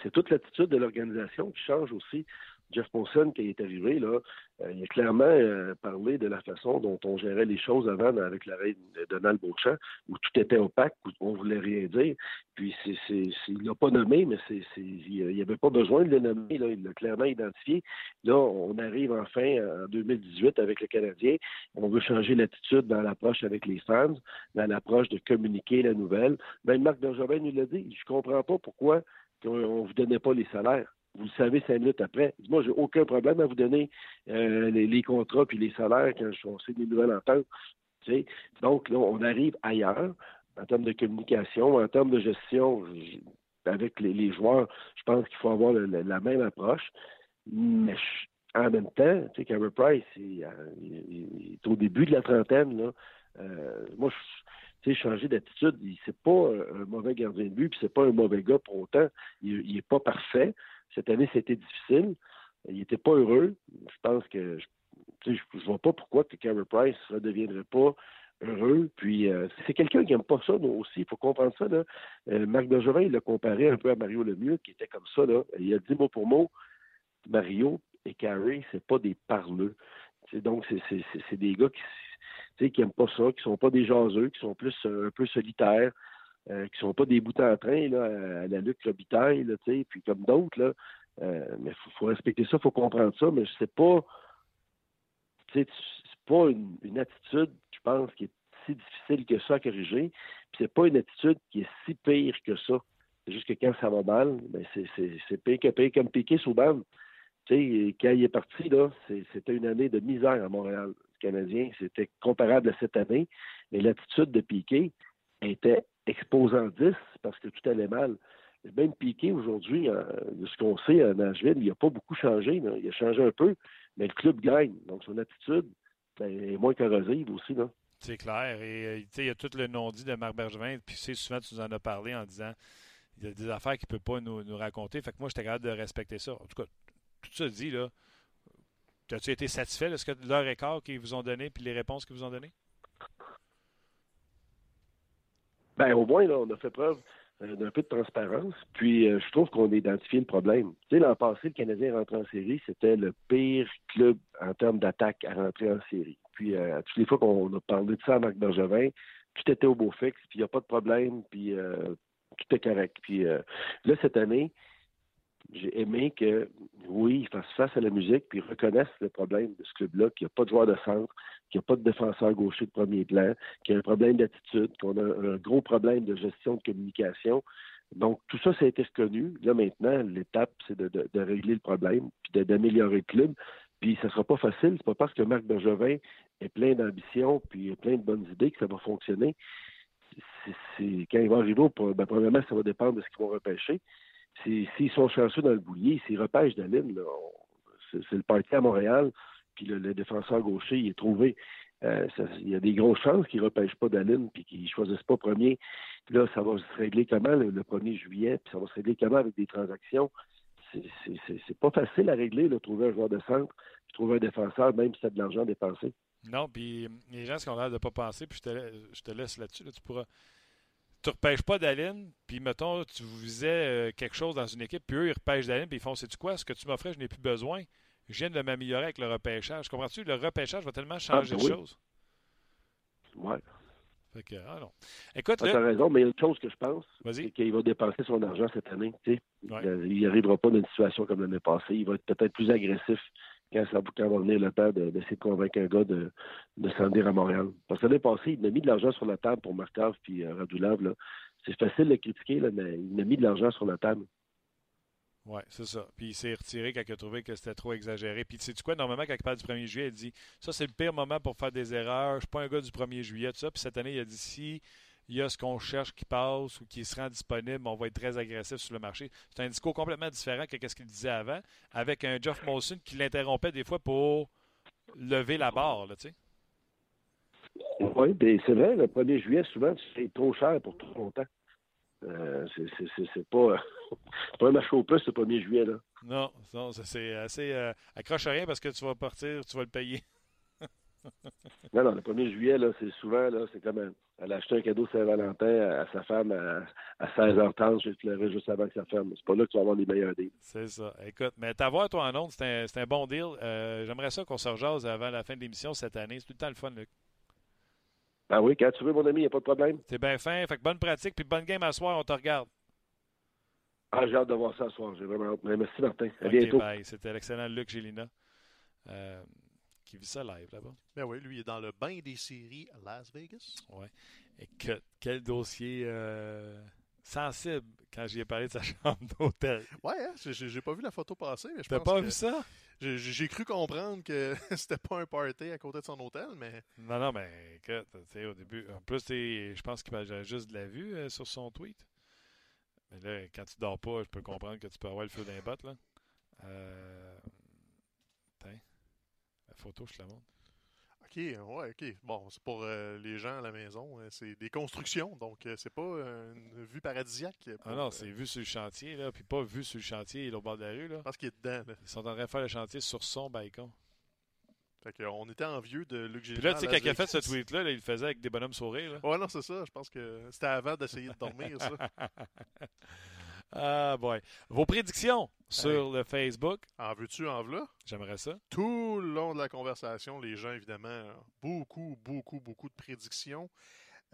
c'est toute l'attitude de l'organisation qui change aussi. Jeff Monson, qui est arrivé, là, euh, il a clairement euh, parlé de la façon dont on gérait les choses avant avec la reine de Donald Beauchamp, où tout était opaque, où on voulait rien dire. Puis c'est, c'est, il l'a pas nommé, mais c'est, il n'y avait pas besoin de le nommer. Là, il l'a clairement identifié. Là, on arrive enfin en 2018 avec le Canadien. On veut changer l'attitude dans l'approche avec les fans, dans l'approche de communiquer la nouvelle. Même Marc Bergevin nous l'a dit. Je comprends pas pourquoi on ne vous donnait pas les salaires vous le savez cinq minutes après. Moi, j'ai aucun problème à vous donner euh, les, contrats puis les salaires quand on signe des nouvelles ententes. Tu Donc, là, on arrive ailleurs en termes de communication, en termes de gestion avec les, joueurs. Je pense qu'il faut avoir la même approche. Mais en même temps, tu sais, Price, il, est au début de la trentaine. Euh, moi, tu sais, changer d'attitude, c'est pas un mauvais gardien de but, puis c'est pas un mauvais gars pour autant. Il, il est pas parfait. Cette année, c'était difficile. Il n'était pas heureux. Je pense que je ne vois pas pourquoi que Carey Price ne redeviendrait pas heureux. Puis euh, c'est quelqu'un qui n'aime pas ça, nous aussi. Il faut comprendre ça. Euh, Marc Bergevin, il l'a comparé un peu à Mario Lemieux, qui était comme ça. Il a dit mot pour mot, Mario et Carey, c'est pas des parleux. donc, c'est des gars qui qui n'aiment pas ça, qui sont pas des jaseux, qui sont plus euh, un peu solitaires, euh, qui sont pas des bouts en train à la Luc Robitaille, là, puis comme d'autres. Euh, mais il faut, respecter ça, il faut comprendre ça, mais c'est pas c'est pas une, attitude, je pense, qui est si difficile que ça à corriger. Puis c'est pas une attitude qui est si pire que ça. C'est juste que quand ça va mal, ben c'est pire que pire. Comme Piqué Souban, sais, quand il est parti, c'était une année de misère à Montréal. Le Canadien, c'était comparable à cette année. Mais l'attitude de Piqué était exposant 10 parce que tout allait mal. Même Piqué, aujourd'hui, euh, de ce qu'on sait à Nashville, il n'a pas beaucoup changé. Il a changé un peu, mais le club gagne. Donc, son attitude ben, est moins corrosive aussi. C'est clair. Et euh, il y a tout le non-dit de Marc Bergevin. Puis c'est souvent, tu nous en as parlé en disant il y a des affaires qu'il ne peut pas nous, raconter. Fait que moi, j'étais capable de respecter ça. En tout cas, tout ça dit, là, As-tu été satisfait de ce que leur qu'ils vous ont donné puis les réponses qu'ils vous ont données? Ben, au moins, là, on a fait preuve euh, d'un peu de transparence. Puis, euh, je trouve qu'on a identifié le problème. Tu sais, l'an passé, le Canadien rentré en série, c'était le pire club en termes d'attaque à rentrer en série. Puis, euh, toutes les fois qu'on a parlé de ça à Marc Bergevin, tout était au beau fixe, puis il n'y a pas de problème, puis tout est correct. Puis là, cette année, j'ai aimé que, oui, ils fassent face à la musique, puis ils reconnaissent le problème de ce club-là, qu'il n'y a pas de joueur de centre, qu'il n'y a pas de défenseur gaucher de premier plan, qu'il y a un problème d'attitude, qu'on a un gros problème de gestion de communication. Donc, tout ça, ça a été reconnu. Là, maintenant, l'étape, c'est de, régler le problème, puis d'améliorer le club. Puis, ça ne sera pas facile. C'est pas parce que Marc Bergevin est plein d'ambition, puis plein de bonnes idées que ça va fonctionner. Quand il va arriver, ben, premièrement, ça va dépendre de ce qu'ils vont repêcher s'ils sont chanceux dans le boulier, s'ils repêchent Daline, c'est le parti à Montréal, puis le, défenseur gaucher, il est trouvé. Euh, il y a des grosses chances qu'ils ne repêchent pas Daline puis qu'ils ne choisissent pas premier. là, ça va se régler comment le, 1er juillet, puis ça va se régler comment avec des transactions? C'est pas facile à régler, de trouver un joueur de centre, puis trouver un défenseur, même si c'est de l'argent dépensé. Non, puis les gens, ce qu'on a de ne pas penser, puis je te, je te laisse là-dessus, tu pourras tu repêches pas Daline, puis mettons, tu visais euh, quelque chose dans une équipe, puis eux, ils repêchent Daline, puis ils font C'est-tu quoi Ce que tu m'offrais, je n'ai plus besoin. Je viens de m'améliorer avec le repêchage. Comprends-tu? Le repêchage va tellement changer ah, de choses. Ouais. Fait que, ah non. Écoute, ah, tu as raison, mais il y a une chose que je pense c'est qu'il va dépenser son argent cette année. Il n'arrivera pas dans une situation comme l'année passée. Il va être peut-être plus agressif quand, ça, va venir le temps d'essayer de, convaincre un gars de, de s'en dire à Montréal. Parce que l'année passée, il a mis de l'argent sur la table pour Markov puis euh, Radulov. C'est facile de critiquer, là, mais il a mis de l'argent sur la table. Oui, c'est ça. Puis il s'est retiré quand il a trouvé que c'était trop exagéré. Puis sais-tu quoi, normalement, quand il parle du 1er juillet, il dit Ça, c'est le pire moment pour faire des erreurs. Je suis pas un gars du 1er juillet, tout ça. Puis cette année, il a dit Si il y a ce qu'on cherche qui passe ou qui se rend disponible, on va être très agressif sur le marché. C'est un discours complètement différent que ce qu'il disait avant, avec un Jeff Molson qui l'interrompait des fois pour lever la barre, tu sais. Oui, bien, c'est vrai, le 1er juillet, souvent, c'est trop cher pour trop longtemps. Euh, c'est pas, pas un marché au plus le 1er juillet. Là. Non, non c'est assez. Euh, accroche rien parce que tu vas partir, tu vas le payer. non, non, le 1er juillet, là, c'est souvent, là, c'est comme elle a acheté un cadeau Saint-Valentin à, sa femme à, 16h30, je pleurer juste avant que ça ferme. C'est pas là que tu vas avoir les meilleurs deals. C'est ça. Écoute, mais t'avoir toi en ondes, c'est un, un, bon deal. Euh, j'aimerais ça qu'on se rejase avant la fin de l'émission cette année. C'est tout le temps le fun, Luc. Ben oui, quand tu veux, mon ami, il n'y a pas de problème. C'est bien fin. Fait que bonne pratique, puis bonne game à soir, on te regarde. Ah, j'ai hâte de voir ça ce soir. J'ai vraiment hâte. Merci, Martin. À bientôt. C'était l'excellent Luc Gélina. Euh, qui vit ça live là-bas. Ben oui, lui, il est dans le bain des séries à Las Vegas. Oui. Et que, quel dossier euh, sensible quand j'y ai parlé de sa chambre d'hôtel. Ouais, hein? j'ai pas vu la photo passer. mais je T'as pas vu ça? J'ai cru comprendre que c'était pas un party à côté de son hôtel, mais. Non, non, mais écoute, au début. En plus, je pense qu'il a juste de la vue euh, sur son tweet. Mais là, quand tu dors pas, je peux comprendre que tu peux avoir le feu d'un bot, là. Euh, photo, je te la montre. OK, ouais, OK. Bon, c'est pour euh, les gens à la maison. Euh, c'est des constructions, donc euh, c'est pas une vue paradisiaque. ah non, c'est vu sur le chantier, là, puis pas vu sur le chantier au bord de la rue. Là. Parce qu'il est dedans. Là. Ils sont en train de faire le chantier sur son balcon. Fait qu'on était envieux de Luc Puis là, tu sais, quand il a fait ce tweet-là, il le faisait avec des bonhommes sourires. Là. Ouais, non, c'est ça. Je pense que c'était avant d'essayer de dormir, ça. Ah, boy. Vos prédictions sur le Facebook. En veux-tu, en v'là? J'aimerais ça. Tout le long de la conversation, les gens, évidemment, beaucoup, beaucoup, beaucoup de prédictions.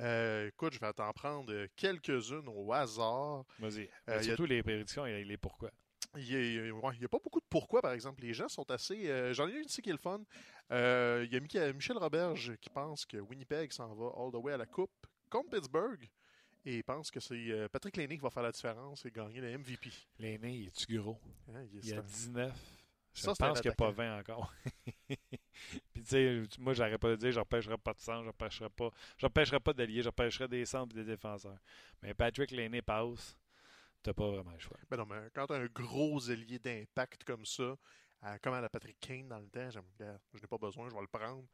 Euh, écoute, je vais t'en prendre quelques-unes au hasard. Vas-y. Euh, surtout les prédictions et les pourquoi. Il n'y a, pas beaucoup de pourquoi, par exemple. Les gens sont assez. Euh, j'en ai une ici qui est le fun. il y a Michel Roberge qui pense que Winnipeg s'en va all the way à la Coupe contre Pittsburgh et il pense que c'est euh, Patrick Lainé qui va faire la différence et gagner le MVP. Lainé, il est-tu gros? Hein, il, y a 19. Je pense qu'il n'y a pas 20 encore. Puis tu sais, moi j'arrête pas de dire j'empêcherai pas de sang, j'empêcherai pas. J'empêcherai pas d'allier, j'empêcherai des centres et des défenseurs. Mais Patrick Lainé passe, t'as pas vraiment le choix. Ben non, mais quand as un gros allié d'impact comme ça, comme à la Patrick Kane dans le temps, je n'ai pas besoin, je vais le prendre.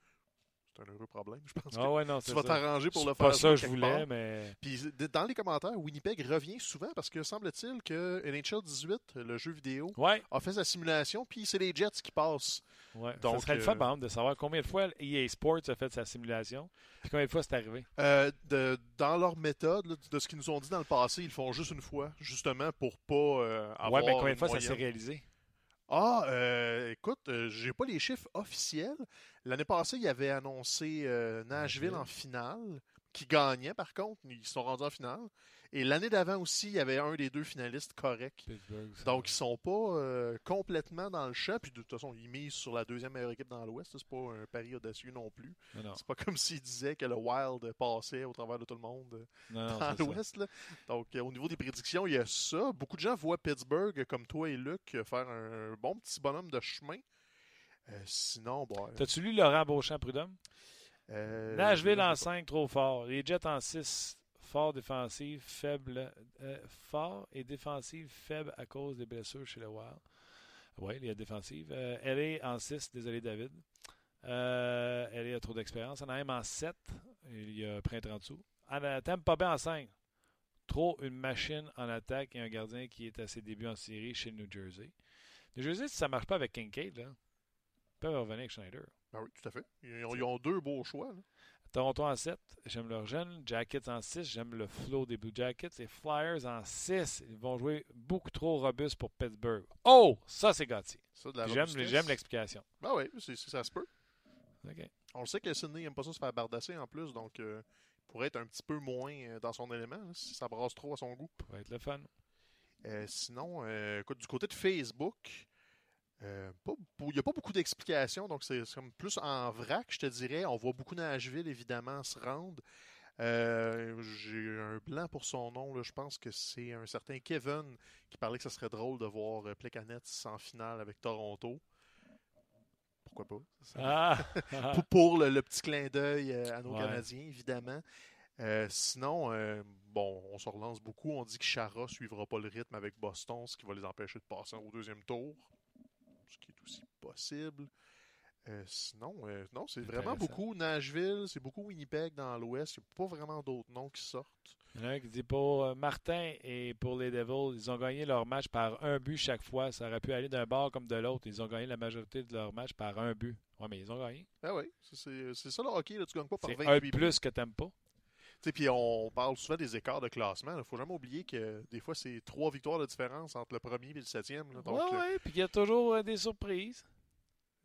C'est un heureux problème. Je pense Ah ouais, non, que tu vas ça. t'arranger pour C'est le pas faire. ça jouer que je voulais, part. mais. Puis dans les commentaires, Winnipeg revient souvent parce que semble-t-il que NHL 18, le jeu vidéo, Ouais, a fait sa simulation, puis c'est les Jets qui passent. ouais. Donc, ça serait le euh, fun, par exemple, de savoir combien de fois EA Sports a fait sa simulation, puis combien de fois c'est arrivé. Euh, de- dans leur méthode, là, de ce qu'ils nous ont dit dans le passé, ils le font juste une fois, justement pour pas euh, avoir ouais, mais combien de fois ça s'est réalisé? Ah, euh, écoute, euh, j'ai pas les chiffres officiels. L'année passée, il avait annoncé euh, Nashville en finale, qui gagnait par contre. Ils sont rendus en finale. Et l'année d'avant aussi, il y avait un des deux finalistes ça. Donc, ils sont pas euh, complètement dans le champ. Puis, de toute façon, ils misent sur la deuxième meilleure équipe dans l'Ouest. C'est pas un pari audacieux non plus. C'est pas comme s'ils disaient que le Wild passait au travers de tout le monde euh, non, dans l'Ouest. Donc, euh, au niveau des prédictions, il y a ça. Beaucoup de gens voient Pittsburgh, comme toi et Luc, faire un bon petit bonhomme de chemin. Euh, sinon, bon. T'as-tu lu Laurent Beauchamp-Prudhomme? Nashville en je sais pas. 5, trop fort. Les Jets en 6, fort défensive, faible. euh, fort et défensive, faible à cause des blessures chez le Wild. Oui, il y a défensive. Euh, LA en 6, désolé David. Euh, LA a trop d'expérience. Anaheim en 7, il y a printemps en dessous. Tampa Bay en 5. Trop une machine en attaque et un gardien qui est à ses débuts en série chez New Jersey. New Jersey, si ça ne marche pas avec Kincaid, là, ils peuvent revenir avec Schneider. Ben oui, tout à fait. Ils ont, deux beaux choix. Toronto en 7, j'aime leur jeune. Jackets en 6, j'aime le flow des Blue Jackets. Et Flyers en 6, ils vont jouer beaucoup trop robustes pour Pittsburgh. Oh, ça c'est gâté. J'aime l'explication. Ben oui, c'est- ça se peut. On le sait que Sidney n'aime pas ça se faire bardasser en plus, donc euh, il pourrait être un petit peu moins euh, dans son élément si ça brasse trop à son goût. Ça va être le fun. Euh, sinon, euh, écoute, du côté de Facebook, euh, pas- il n'y a pas beaucoup d'explications, donc c'est comme plus en vrac, je te dirais. On voit beaucoup Nashville, évidemment, se rendre. Euh, J'ai un blanc pour son nom, là. je pense que c'est un certain Kevin qui parlait que ce serait drôle de voir euh, Plekanec en finale avec Toronto. Pourquoi pas? Ah! ah. pour, pour le, le petit clin d'œil euh, à nos Ouais. Canadiens, évidemment. Euh, sinon, euh, bon, on se relance beaucoup. On dit que Chara suivra pas le rythme avec Boston, ce qui va les empêcher de passer au deuxième tour, ce qui est aussi possible. Euh, sinon, euh, non, c'est vraiment beaucoup Nashville, c'est beaucoup Winnipeg dans l'Ouest. Il n'y a pas vraiment d'autres noms qui sortent. Il y en a un qui dit pour euh, Martin et pour les Devils, ils ont gagné leur match par un but chaque fois. Ça aurait pu aller d'un bord comme de l'autre. Ils ont gagné la majorité de leur match par un but. Oui, mais ils ont gagné. Ah oui, c'est- ça le hockey, là, tu gagnes pas par C'est 28 un buts. plus que t'aimes pas. Puis on parle souvent des écarts de classement. Il ne faut jamais oublier que des fois, c'est trois victoires de différence entre le premier et le septième. Donc, Oui, euh, oui. Puis il y a toujours euh, des surprises.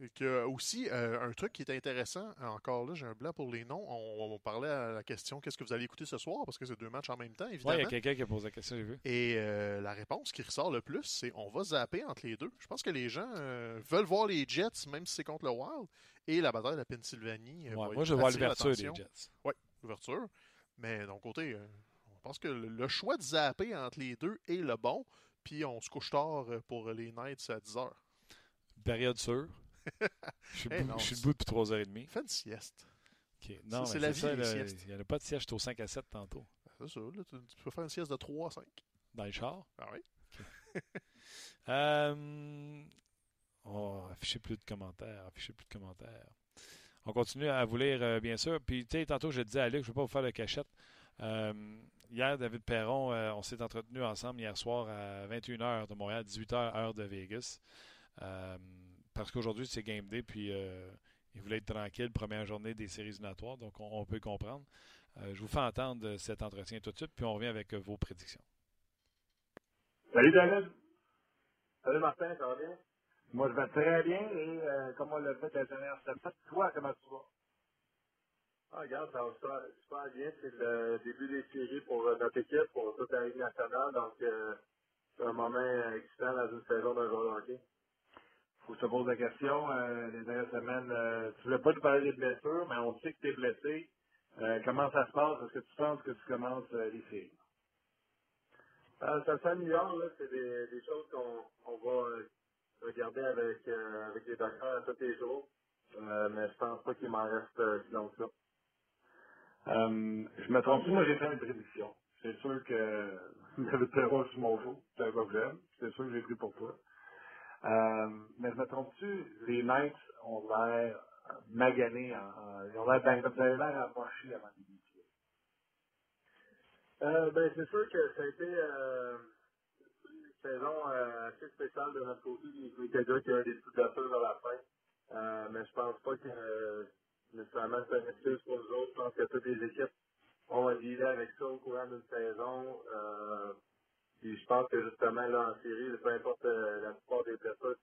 Et que, aussi, euh, un truc qui est intéressant, encore là, j'ai un blanc pour les noms. On, on parlait à la question qu'est-ce que vous allez écouter ce soir parce que c'est deux matchs en même temps, Oui, il évidemment. y a quelqu'un qui a posé la question, j'ai vu. Et euh, la réponse qui ressort le plus, c'est on va zapper entre les deux. Je pense que les gens euh, veulent voir les Jets, même si c'est contre le Wild, et la bataille de la Pennsylvanie. Ouais, moi, je vois l'ouverture des. Jets. L'ouverture. Mais d'un côté, euh, on pense que le, choix de zapper entre les deux est le bon. Puis on se couche tard euh, pour les Knights à 10h. Période sûre. Je suis debout- non, je suis c'est- debout depuis 3h30. Fais une sieste. Non, c'est la vie, ça, là. Il n'y en a pas de j'étais au 5 à 7 tantôt. C'est ça, là, tu, tu peux faire une sieste de 3 à 5. Dans le char? Ah oui? Euh, oh, affichez plus de commentaires. Affichez plus de commentaires. On continue à vous lire, euh, bien sûr. Puis, tu sais, tantôt, je disais à Luc, je ne vais pas vous faire de cachette. Euh, hier, David Perron, euh, on s'est entretenu ensemble hier soir à 21h de Montréal, 18h heure de Vegas. Parce qu'aujourd'hui, c'est Game Day, puis il voulait être tranquille, première journée des séries éliminatoires, donc on, peut comprendre. Je vous fais entendre cet entretien tout de suite, puis on revient avec vos prédictions. Salut David. Salut Martin, ça va bien? Moi, je vais très bien et euh, comme on l'a fait la dernière semaine, toi, comment tu vas? Ah, regarde, ça va super, super bien. C'est le début des séries pour euh, notre équipe, pour toute la Ligue nationale. Donc, euh, c'est un moment euh, excitant dans une saison d'un joueur de hockey. Faut que je te pose la question. Les dernières semaines, tu voulais pas nous parler des blessures, mais on sait que tu es blessé. Comment ça se passe? Est-ce que tu penses que tu commences les séries? Euh, ça s'améliore, là. C'est des, des choses qu'on on va regarder avec, euh, avec les docteurs tous les jours. Euh, mais je pense pas qu'il m'en reste euh, si long que ça. Euh, je me trompe moi j'ai fait une prédiction. C'est sûr que David Perron sur mon show, c'est un problème. C'est sûr que j'ai pris pour toi. Euh, mais je me trompe-tu, les Knights ont l'air maganés. En, ils ont l'air ben, vous avez l'air amochés avant de débuter. Euh, ben, c'est sûr que ça a été euh, saison euh, assez spéciale de notre côté. A quelqu'un qui a des coups de vers la fin. Euh, mais je pense pas que euh, nécessairement c'est une excuse pour nous autres. Je pense que toutes les équipes ont dealé avec ça au courant d'une saison. Euh, je pense que justement là en série, peu importe euh, la plupart des personnes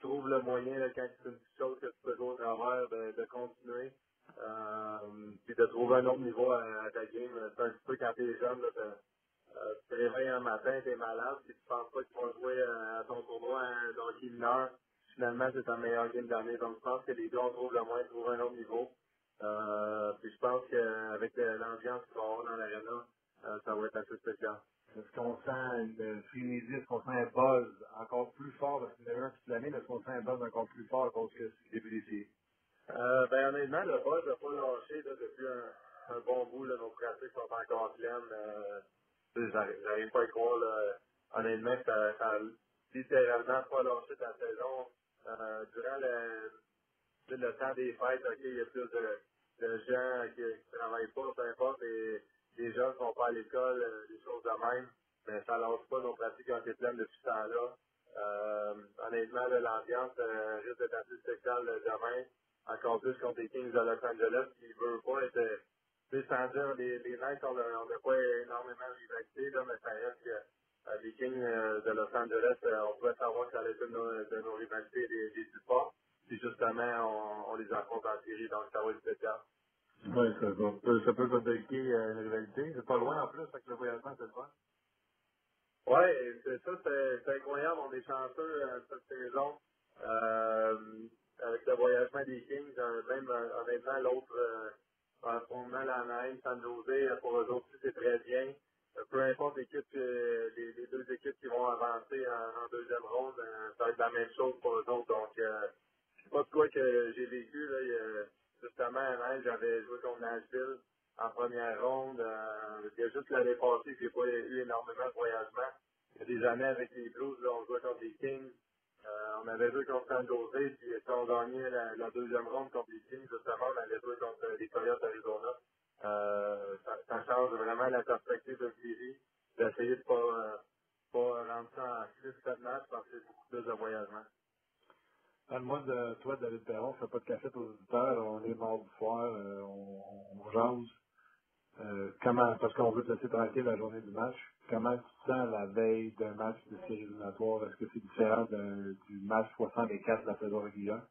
trouvent le moyen là, quand c'est une petite chose que tu peux jouer au travers de, continuer. Euh, puis de trouver un autre niveau à, à ta game. C'est un petit peu quand t'es jeune, là, euh, tu te réveilles un matin, t'es malade, puis tu penses pas que tu vas jouer euh, à ton tournoi dans le mineur. Finalement, c'est ta meilleure game d'année. Donc je pense que les deux on trouve le moyen de trouver un autre niveau. Euh, puis je pense qu'avec l'ambiance qu'il va avoir dans l'arena, euh, ça va être assez spécial. Est-ce qu'on sent une frénésie, est-ce qu'on sent un buzz encore plus fort, parce qu'il y en a eu un toute l'année, mais est-ce qu'on sent un buzz encore plus fort à cause que c'est début des séries? Euh, ben honnêtement, le buzz n'a pas lâché là, depuis un, un bon bout. Là, nos pratiques sont encore pleines. Euh, j'arrive pas à y croire. Honnêtement, ça, ça a littéralement pas lâché ta saison. Euh, durant le, temps des fêtes, ok, il y a plus de, gens qui, qui travaillent pas, peu importe, et les ne sont pas à l'école, euh, des choses de même, mais ça lance pas nos pratiques ont été pleines depuis ce temps-là. Euh, honnêtement, là, l'ambiance euh, risque d'être assez spéciale demain, encore plus contre les Kings de Los Angeles, qui veulent pas être, sans dire, les, les Knights, on n'a pas énormément de rivalité, là, mais ça reste que euh, les Kings euh, de Los Angeles, euh, on pourrait savoir que ça allait être une de nos, rivalités des, des plus. Puis justement, on, on les rencontre en série, donc ça va être spécial. Oui, ça, peut, ça peut fabriquer une rivalité. C'est pas loin en plus, avec le voyagement, c'est le fun. Oui, c'est ça, c'est incroyable. On est chanceux euh, cette saison. Euh, avec le voyagement des Kings, euh, même honnêtement, l'autre, euh, en fondement, l'Anaheim, San Jose, pour eux autres aussi, c'est très bien. Euh, peu importe l'équipe, euh, les, deux équipes qui vont avancer en, deuxième ronde, euh, ça va être la même chose pour eux autres. Donc, c'est pas de quoi que j'ai vécu. Là, justement, à Nantes, j'avais joué contre Nashville en première ronde. Euh, il y a juste l'année passée j'ai pas eu énormément de voyagement. Il y a des années avec les Blues, là, on jouait contre les Kings. Euh, on avait joué contre San Jose, puis quand on gagnait la, la deuxième ronde contre les Kings, justement, on avait joué contre les Coyotes d'Arizona. Euh, ça, ça change vraiment la perspective de série, d'essayer de pas, euh, pas rendre ça en 6-7 matchs parce que c'est beaucoup plus de voyagement. Parle-moi de toi, David Perron, fais pas de cachette aux auditeurs, on est mort du soir, euh, on, on jase. Euh, comment, parce qu'on veut te laisser tranquille la journée du match, comment tu sens la veille d'un match de série éliminatoire? Est-ce que c'est différent du match 64 de la saison régulière?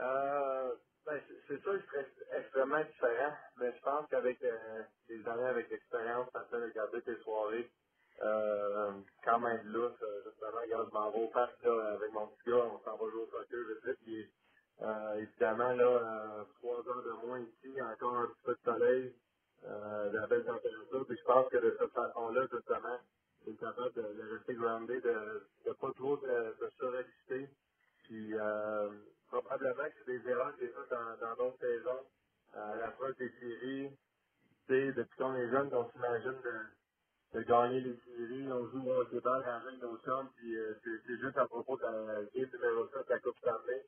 Euh, ben, c'est sûr que c'est extrêmement différent, mais je pense qu'avec euh, les années, avec l'expérience, ça fait regarder tes soirées, euh, quand même là, justement, regarde, je m'en vais au parc là, avec mon petit gars, on s'en va jouer au soccer, vite, vite, puis euh, évidemment, là, euh, trois heures de moins ici, encore un petit peu de soleil, euh, de la belle température, puis je pense que de cette façon-là, justement, c'est capable de, de rester groundé, de ne pas trop de, de puis euh, probablement que c'est des erreurs que j'ai faites dans d'autres saisons. Euh, à la fin des séries, tu sais, depuis qu'on est jeune, on s'imagine de, de gagner les séries, on joue au hockey-ball avec nos chums, puis euh, c'est c'est juste à propos de la game numéro 7 de la Coupe Stanley.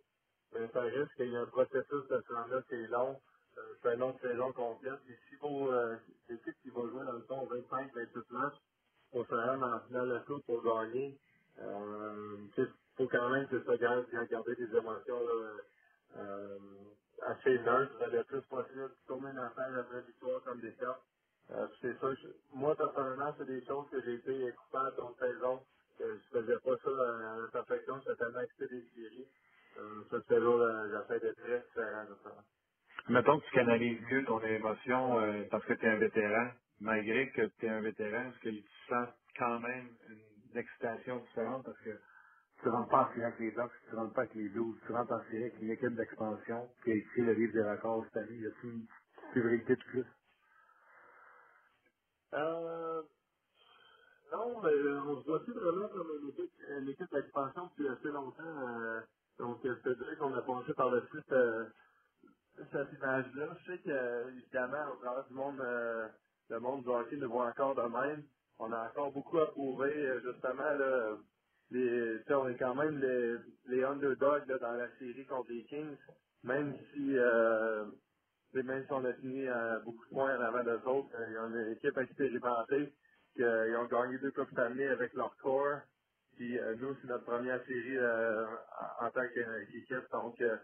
Mais ça risque qu'il y a un processus de ce là qui est long. Euh, c'est une autre saison complète. Puis si vous, euh, l'équipe qui va jouer dans le fond 25-28 matchs, pour se rendre en finale de coupe pour gagner, euh, il faut quand même que ça garde, garder des émotions là, euh, assez neutres, le plus possible, tourner une affaire après victoire comme des cartes. Euh, c'est ça. je- moi, personnellement, c'est des choses que j'ai été coupable dans la saison. Euh, je faisais pas ça à la perfection, j'étais tellement excité des séries. Euh, ça, c'est là, j'essaie d'être très différent. Mettons que tu canalises mieux ton émotion euh, parce que tu es un vétéran, malgré que tu es un vétéran, est-ce que tu sens quand même une excitation différente? Parce que tu rentres pas en série avec les Ducks, tu rentres pas avec les Blues, tu rentres en série avec une équipe d'expansion qui a écrit le livre des records cette année. Y a-t-il une fébrilité de plus? Euh, non, mais euh, on se voit plus vraiment comme une équipe, une équipe d'expansion depuis assez longtemps. euh, donc, euh, je te qu'on a passé par le site euh, cette image-là. Je sais que, euh, évidemment, au travers du monde, euh, le monde du hockey le voit encore de même. On a encore beaucoup à prouver, euh, justement, là, les, on est quand même les, underdogs dans la série contre les Kings, même si euh, même si on a fini à beaucoup de points en avant d'eux autres, euh, ils ont une équipe expérimentée, qu'ils ont gagné deux Coupes année avec leur corps. Puis euh, nous, c'est notre première série euh, en tant qu'équipe. Donc euh,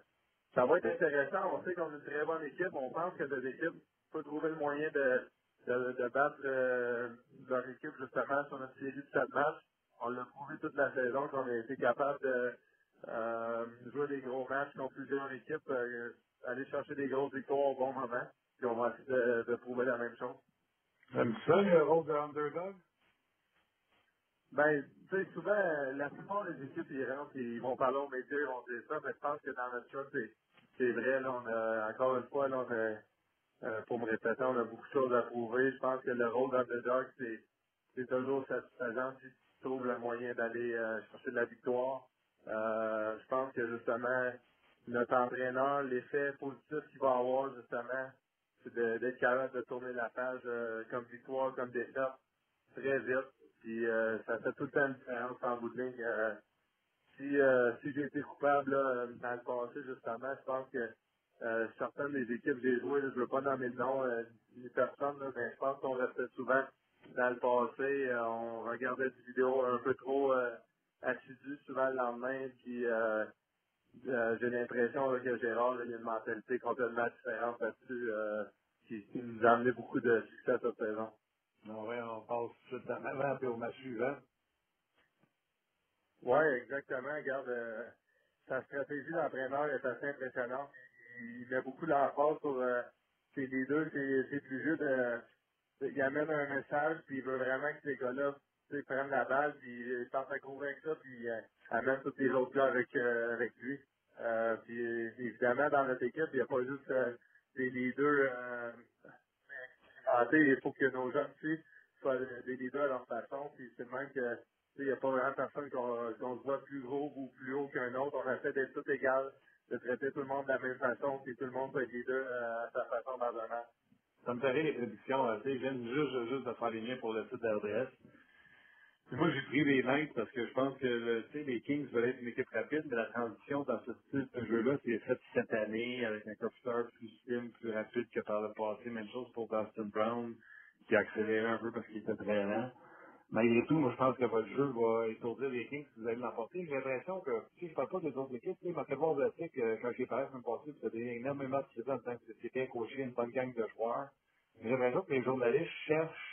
ça va être intéressant. On sait qu'on a une très bonne équipe. On pense que notre équipe peut trouver le moyen de, de, de battre euh, leur équipe justement sur notre série de 7 matchs. On l'a prouvé toute la saison qu'on a été capable de euh, jouer des gros matchs contre plusieurs équipes, euh, aller chercher des grosses victoires au bon moment. Puis on va essayer de, de prouver la même chose. T'aimes ça, le rôle de underdog? Ben, tu sais, souvent, euh, la plupart des équipes, ils rentrent, ils vont parler aux médias, ils vont dire ça, mais je pense que dans notre cas, c'est, vrai, on a, encore une fois, euh, pour me répéter, on a beaucoup de choses à prouver. Je pense que le rôle d'underdog, c'est, c'est toujours satisfaisant si tu trouves le moyen d'aller euh, chercher de la victoire. Je pense que justement, notre entraîneur, l'effet positif qu'il va avoir, justement, c'est d'être capable de tourner la page comme victoire, comme défaite, très vite. Puis euh, ça fait tout le une différence en bout de ligne. Euh, si euh, si j'ai été coupable là, dans le passé, justement, je pense que euh, certaines des équipes que j'ai jouées, je veux pas nommer le nom euh, ni personne, là, mais je pense qu'on restait souvent dans le passé. on regardait des vidéos un peu trop assidues souvent le lendemain, puis j'ai l'impression que Gérard, là, il a une mentalité complètement différente là-dessus, qui, qui nous a amené beaucoup de succès cette saison. Ouais, on passe tout de suite en avant puis au match suivant. Oui, exactement. Regarde, euh, sa stratégie d'entraîneur est assez impressionnante. Il, met beaucoup d'emphase sur euh, ses leaders, ses, ses plus de, de- il amène un message, puis il veut vraiment que ces gars-là prennent la balle, puis il tente à courir ça, puis euh, amène tous les autres gars avec, euh, avec lui. Euh, puis évidemment, dans notre équipe, il n'y a pas juste euh, des leaders expérimentés, il faut que nos jeunes filles soient des leaders à leur façon, puis c'est même que il n'y a pas vraiment personne qu'on se voit plus gros ou plus haut qu'un autre. On essaie d'être tout égal, de traiter tout le monde de la même façon, puis tout le monde peut être leader euh, à sa façon dans. Ça me rire les prédictions. euh, tu sais, je viens juste, juste de faire les liens pour le site d'RDS. Moi, j'ai pris les Knights parce que je pense que les Kings veulent être une équipe rapide, mais la transition dans ce style de jeu-là, c'est fait cette année avec un curseur plus slim, plus rapide que par le passé. Même chose pour Boston Brown, qui a accéléré un peu parce qu'il était très lent. Malgré tout, moi, je pense que votre jeu va étourdir les Kings si vous allez l'emporter. J'ai l'impression que, si je parle pas des autres équipes, tu sais, m'a fait voir le fait que quand j'ai parlé la semaine passée, avez énormément de en tant que c'était bien coaché, une bonne gang de joueurs. J'ai l'impression que les journalistes cherchent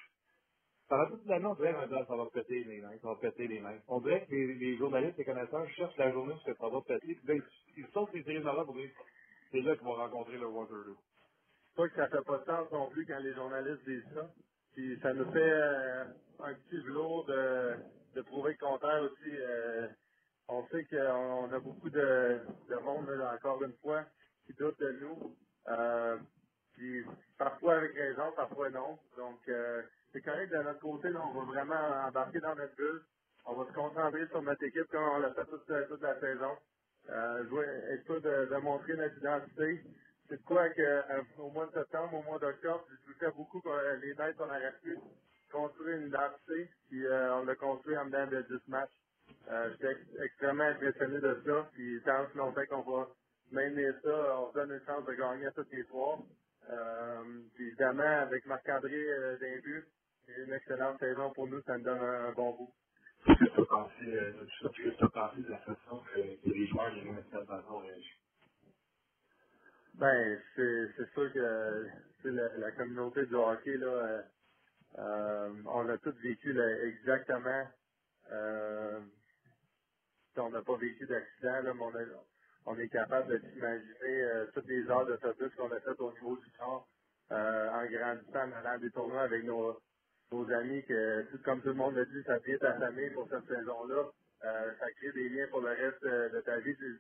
pendant toute l'année, on dirait que ça va péter les mains, ça va les mains. On dirait que les, journalistes, les connaisseurs cherchent la journée où ça va péter, puis là, ils, ils sautent les séries là pour dire c'est là qu'ils vont rencontrer le Waterloo. pas que ça fait pas de sens non plus quand les journalistes disent ça. Puis ça nous fait euh, un petit velours de, prouver le contraire aussi. Euh, on sait qu'on a beaucoup de, de monde, là, encore une fois, qui doute de nous. Euh, puis parfois avec raison, parfois non. Donc euh, c'est correct de notre côté, là, on va vraiment embarquer dans notre bulle. On va se concentrer sur notre équipe comme on l'a fait toute, toute la saison. Euh, jouer, être sûr de, montrer notre identité c'est de quoi euh, au mois de septembre, au mois d'octobre, je doutais beaucoup euh, les Knights, on aurait pu construire une identité, puis euh, on l'a construit en dedans de 10 matchs. Euh, J'étais ex- extrêmement impressionné de ça, puis tant que longtemps qu'on va maintenir ça, on donne une chance de gagner à toutes les. Euh, puis évidemment, avec Marc-André euh, d'un c'est une excellente saison pour nous, ça nous donne un, un bon goût. Qu'est-ce que tu as pensé, euh, que tu as pensé de la façon que, que les joueurs de l'Université de façon réagissent? Ben, c'est sûr que la, la communauté du hockey, là, euh, euh, on a tous vécu là, exactement. Euh, on n'a pas vécu d'accident, là, mais on, a- on est capable de s'imaginer toutes les heures d'autobus qu'on a faites au niveau du nord, euh, en grandissant, en allant des tournois avec nos, nos amis, que tout comme tout le monde l'a dit, ça devient ta famille pour cette saison-là. Euh, ça crée des liens pour le reste euh, de ta vie. Tu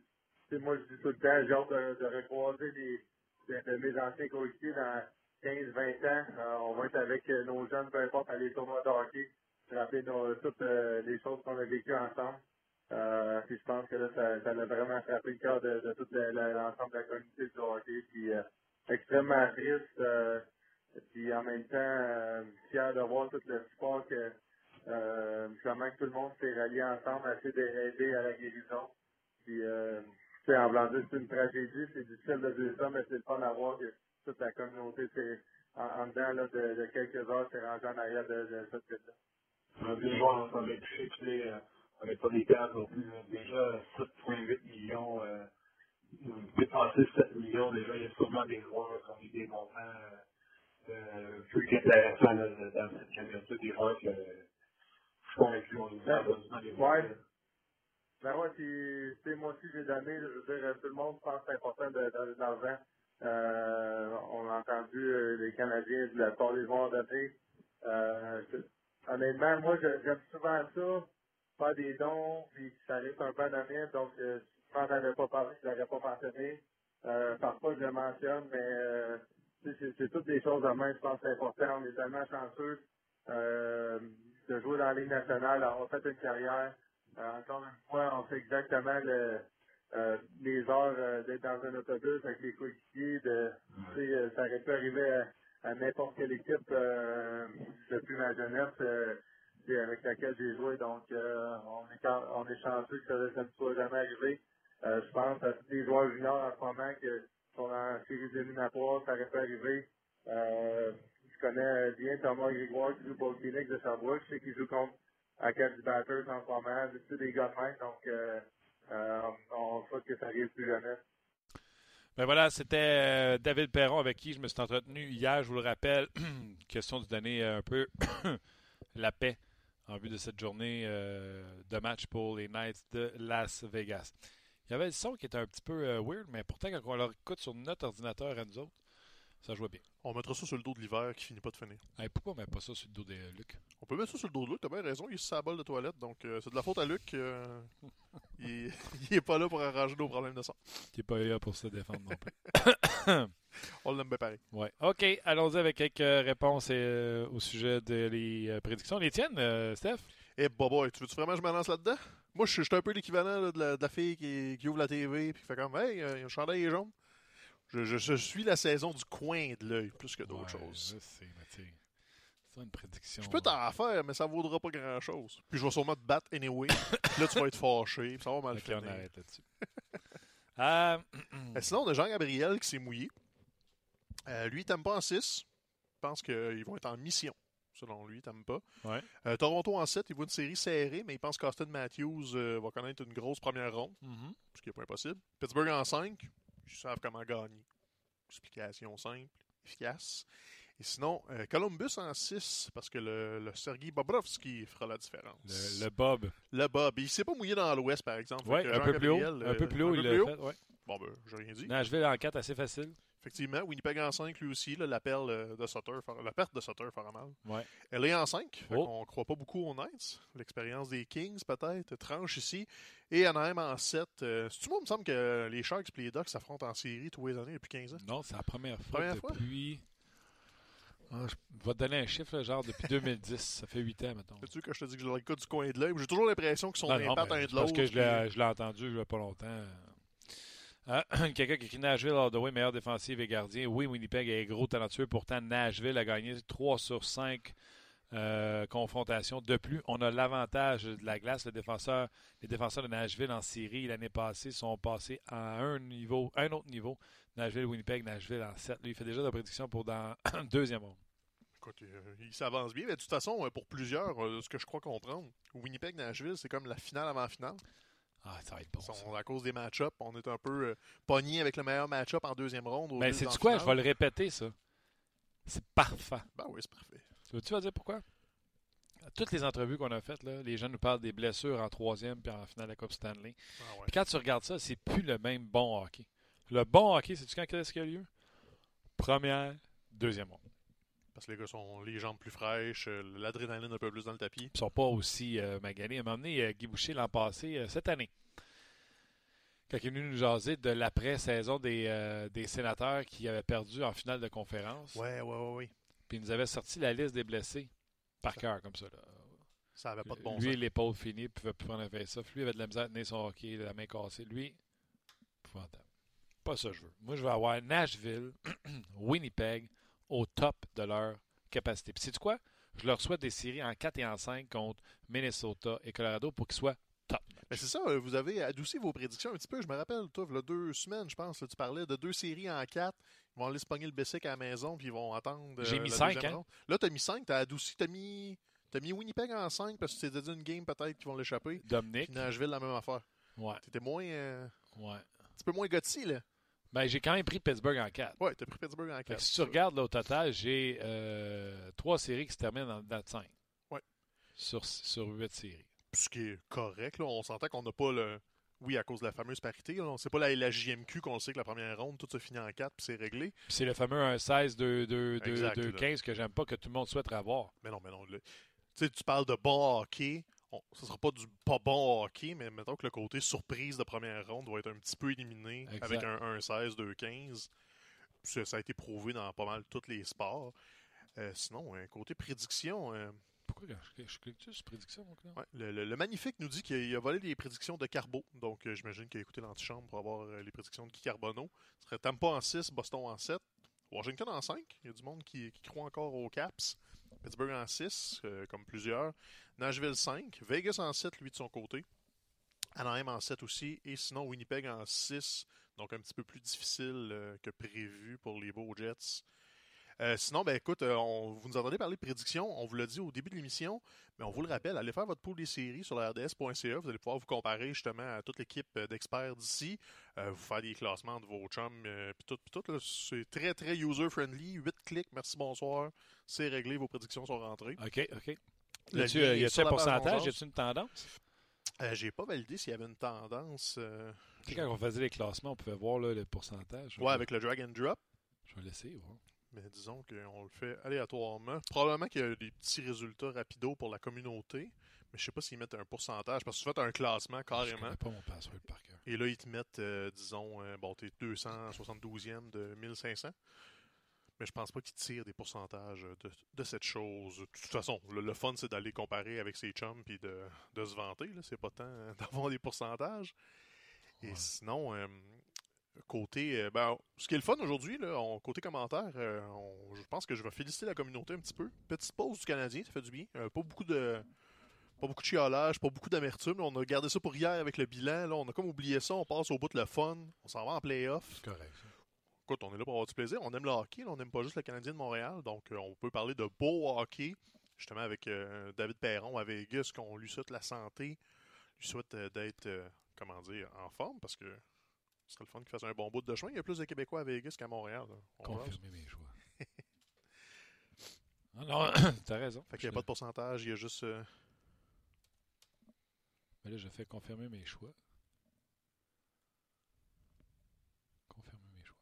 sais, moi, je dis tout le temps, j'ai hâte de, de recroiser des, de, mes anciens coéquipiers dans 15, 20 ans. Euh, on va être avec euh, nos jeunes, peu importe, à les tournois de rappeler toutes euh, les choses qu'on a vécues ensemble. Puis je pense que là, ça, ça a vraiment frappé le cœur de, de tout le- le- l'ensemble de la communauté du hockey. Puis extrêmement triste. Euh, puis en même temps, euh, fier de voir tout le support que euh, comment tout le monde s'est rallié ensemble, à essayer d'aider à la guérison. Puis, euh, tu sais, en blanc c'est une tragédie, c'est difficile de dire ça, mais c'est le fun à voir que toute la communauté s'est, en, dedans là, de, quelques heures, s'est rangée en arrière de, de cette fête-là. On a vu voir ensemble avec Chick, on n'est pas des cadres non plus. Déjà 7,8 millions, euh, dépasser 7 millions, déjà, il y a sûrement des joueurs qui ont eu des montants euh, euh, plus qu'intéressants là, dans cette communauté, des joueurs que je suis convaincu, on nous a besoin des Ouais. Ben ouais, puis, tu sais, moi aussi, j'ai donné, je veux dire, tout le monde pense que c'est important de donner de l'argent. Euh, on a entendu euh, les Canadiens de la part des joueurs donner. Euh, honnêtement, moi, j'aime souvent ça, faire des dons, puis ça reste un peu anonyme, donc, euh, si je m'en avais pas parlé, je l'aurais pas mentionné. Euh, parfois, je le mentionne, mais, c'est c'est toutes des choses en main, je pense que c'est important. On est tellement chanceux, euh, de jouer dans la Ligue nationale, d'avoir fait une carrière. Euh, encore une fois, on fait exactement le, euh, les heures euh, d'être dans un autobus avec les coéquipiers. De, tu sais, euh, ça aurait pu arriver à, à n'importe quelle équipe euh, depuis ma jeunesse euh, tu sais, avec laquelle j'ai joué. Donc, euh, on, est, quand- on est chanceux que ça, ça ne soit jamais arrivé. Euh, je pense à tous les joueurs juniors en ce moment qui sont en séries éliminatoires, ça aurait pu arriver. Euh, je connais bien Thomas Grégoire qui joue pour le Phoenix de Sherbrooke. Je sais qu'il joue contre Academy Batters en ce moment. C'est des gars de donc euh, euh, on souhaite que ça arrive plus jamais. Ben voilà, c'était David Perron avec qui je me suis entretenu hier, je vous le rappelle. Question de donner un peu la paix en vue de cette journée de match pour les Knights de Las Vegas. Il y avait le son qui était un petit peu euh, weird, mais pourtant, quand on le écoute sur notre ordinateur à nous autres, ça jouait bien. On mettra ça sur le dos de l'hiver qui finit pas de finir. Hey, pourquoi on met pas ça sur le dos de Luc? On peut mettre ça sur le dos de Luc, t'as bien raison, il est sur sa balle de toilette, donc euh, c'est de la faute à Luc. euh, il, il est pas là pour arranger nos problèmes de sang. Qui n'est pas là pour se défendre non plus. On l'aime bien pareil. Ouais. OK, allons-y avec quelques réponses au sujet des prédictions. Les tiennes, Steph? Eh, Bobo, tu veux-tu vraiment que je me lance là-dedans? Moi, je suis je un peu l'équivalent là, de, la, de la fille qui, qui ouvre la TV et qui fait comme Hey, euh, un chandail est jaune. Je, je- je suis la saison du coin de l'œil plus que d'autres Ouais, choses. je sais, mais c'est une prédiction. Je peux t'en faire, mais ça vaudra pas grand-chose. Puis je vais sûrement te battre anyway. Là, tu vas être fâché. Puis ça va mal Ok, finir. on arrête là-dessus. Euh, Euh, sinon, on a Jean-Gabriel qui s'est mouillé. Euh, lui, il t'aime pas en 6. Il pense qu'ils vont être en mission. Selon lui, pas. Ouais. Euh, Toronto en 7, il voit une série serrée, mais il pense qu'Austin Matthews euh, va connaître une grosse première ronde, mhm. ce qui n'est pas impossible. Pittsburgh en 5, ils savent comment gagner. Explication simple, efficace. Et sinon, euh, Columbus en 6, parce que le, le Sergei Bobrovski fera la différence. le, le Bob. Le Bob. Il s'est pas mouillé dans l'Ouest, par exemple. Que un peu plus haut. Un peu euh, plus haut, il l'a fait. Ouais. Bon, ben, j'ai rien dit. Nashville en 4, assez facile. Effectivement, Winnipeg en 5, lui aussi. là, l'appel euh, de Sutter, la perte de Sutter fera mal. Ouais. Elle est en 5. Oh. On ne croit pas beaucoup aux Knights. L'expérience des Kings, peut-être, tranche ici. Et Anaheim en 7. Euh, C'est-tu moi, il me semble que les Sharks et les Ducks s'affrontent en série tous les années depuis 15 ans? Non, c'est la première fois Première fois? depuis. Ah, je vais te donner un chiffre, genre depuis 2010. Ça fait 8 ans, mettons. Sais-tu que je te dis que je le du coin de l'œil? J'ai toujours l'impression qu'ils sont ben, un de c'est parce l'autre. que je l'ai je l'ai entendu il n'y a pas longtemps. Euh, Quelqu'un qui écrit Nashville, Hardaway, meilleur défensif et gardien. Oui, Winnipeg est gros talentueux. Pourtant, Nashville a gagné 3 sur 5 euh, confrontations. De plus, on a l'avantage de la glace. Les défenseurs de Nashville en série l'année passée sont passés à un niveau, un autre niveau. Nashville, Winnipeg, Nashville en 7. Lui, il fait déjà la prédiction pour dans deuxième round. Euh, il s'avance bien. Mais de toute façon, euh, pour plusieurs, ce que je crois comprendre, Winnipeg-Nashville, c'est comme la finale avant finale. Ah, ça va être bon. Ça. à cause des match-ups, on est un peu euh, pogné avec le meilleur match-up en deuxième ronde. Mais c'est d'en quoi? Je vais le répéter, ça. C'est parfait. Ben oui, c'est parfait. Tu veux-tu vas dire pourquoi? À toutes les entrevues qu'on a faites, là, les gens nous parlent des blessures en troisième puis en finale de la Coupe Stanley. Ah ouais. Puis quand tu regardes ça, c'est plus le même bon hockey. Le bon hockey, c'est-tu quand qu'est-ce qui a lieu? Première, deuxième ronde. Parce que les gars sont les jambes plus fraîches, euh, l'adrénaline un peu plus dans le tapis. Ils sont pas aussi euh, maganés. À un moment donné, euh, Guy Boucher l'an passé, cette année, quand il est venu nous jaser de l'après-saison des, euh, des sénateurs qui avaient perdu en finale de conférence, Ouais, ouais, ouais, ouais. puis il nous avait sorti la liste des blessés par cœur, comme ça. Là. Ça avait pas de bon lui, l'épaule finie, il pouvait plus prendre un face-off. Lui, il avait de la misère à tenir son hockey, la main cassée. Lui, épouvantable. Pas ça, je veux. Moi, je veux avoir Nashville, Winnipeg au top de leur capacité. Puis, sais-tu quoi? Je leur souhaite des séries en 4 et en 5 contre Minnesota et Colorado pour qu'ils soient top. Ben, c'est ça, euh, vous avez adouci vos prédictions un petit peu. Je me rappelle, toi, il y a deux semaines, je pense, là, tu parlais de deux séries en quatre. Ils vont aller se pogner le Bessic à la maison, puis ils vont attendre. euh, J'ai mis la cinq, deuxième hein? ronde. Là, t'as mis 5, t'as adouci, t'as mis. T'as mis Winnipeg en 5 parce que tu t'es dit une game peut-être qu'ils vont l'échapper. Dominique. Puis Nashville, la même affaire. Ouais, T'étais moins. euh, ouais. un petit peu moins gothy, là. Ben, j'ai quand même pris Pittsburgh en 4. Ouais, t'as pris Pittsburgh en Fait que 4. si tu regardes là, au total, j'ai euh, trois séries qui se terminent en date 5. Ouais. Sur, sur 8 séries. Ce qui est correct, là. On s'entend qu'on n'a pas le. Oui, à cause de la fameuse parité. Sait pas la, la JMQ qu'on sait que la première ronde, tout se finit en 4 puis c'est réglé. C'est le fameux 1-16, 2-2, Exact, 2 là. 15 que j'aime pas que tout le monde souhaite avoir. Mais non, mais non. le- Tu sais, tu parles de bon hockey. On, ce sera pas du pas bon hockey, mais mettons que le côté surprise de première ronde va être un petit peu éliminé Exact. avec un 1-16, 2-15. Ça, ça a été prouvé dans pas mal tous les sports. Euh, sinon, un côté prédiction, euh, Pourquoi je, je clique-tu sur prédiction? ouais, le, le- le Magnifique nous dit qu'il a volé les prédictions de Carbo. Donc, euh, j'imagine qu'il a écouté l'antichambre pour avoir les prédictions de Guy Carbonneau. Ce serait Tampa en 6, Boston en 7, Washington en 5. Il y a du monde qui, qui croit encore aux Caps. Pittsburgh en 6, euh, comme plusieurs. Nashville 5. Vegas en 7, lui, de son côté. Anaheim en 7 aussi. Et sinon, Winnipeg en 6. Donc, un petit peu plus difficile euh, que prévu pour les Beaux Jets. Euh, sinon, ben écoute, euh, on, vous nous entendez parler de prédictions. On vous l'a dit au début de l'émission, mais on vous le rappelle, allez faire votre pool des séries sur la RDS.ca. Vous allez pouvoir vous comparer justement à toute l'équipe euh, d'experts d'ici, euh, vous faire des classements de vos chums, euh, puis tout, puis tout. C'est très, très user-friendly. 8 clics, merci, bonsoir. C'est réglé, vos prédictions sont rentrées. OK, OK. Y sur un pourcentage? Y a-tu une tendance? Euh, J'ai pas validé s'il y avait une tendance. euh, Tu sais, quand on faisait les classements, on pouvait voir là, le pourcentage. Ouais, avec le drag and drop. Je vais laisser voir. Mais disons qu'on le fait aléatoirement. Probablement qu'il y a des petits résultats rapidos pour la communauté. Mais je sais pas s'ils mettent un pourcentage. Parce que tu fais un classement Je carrément. connais pas mon password par cœur. Et là, ils te mettent, euh, disons, euh, bon, t'es 272e de 1500. Mais je pense pas qu'ils tirent des pourcentages de, de cette chose. De toute façon, le, le fun, c'est d'aller comparer avec ses chums puis de, de se vanter. C'est pas tant euh, d'avoir des pourcentages. Et sinon, euh, côté. euh, ben, ce qui est le fun aujourd'hui, là, on- côté commentaire, euh, on- je pense que je vais féliciter la communauté un petit peu. Petite pause du Canadien, ça fait du bien. Euh, pas beaucoup de. Pas beaucoup de chiolage, pas beaucoup d'amertume. On a gardé ça pour hier avec le bilan. Là, on a comme oublié ça. On passe au bout de le fun. On s'en va en playoff. C'est correct. Écoute, on est là pour avoir du plaisir. On aime le hockey. là. On n'aime pas juste le Canadien de Montréal. Donc, euh, on peut parler de beau hockey. Justement, avec David Perron à Vegas, qu'on lui souhaite la santé. lui souhaite d'être, comment dire, en forme parce que ce serait le fun qu'il fasse un bon bout de chemin. Il y a plus de Québécois à Vegas qu'à Montréal. Confirmer mes choix. Ah non, t'as raison. Fait qu'il n'y a pas de pourcentage. Il y a juste. euh, Mais là, je fais confirmer mes choix. Confirmer mes choix.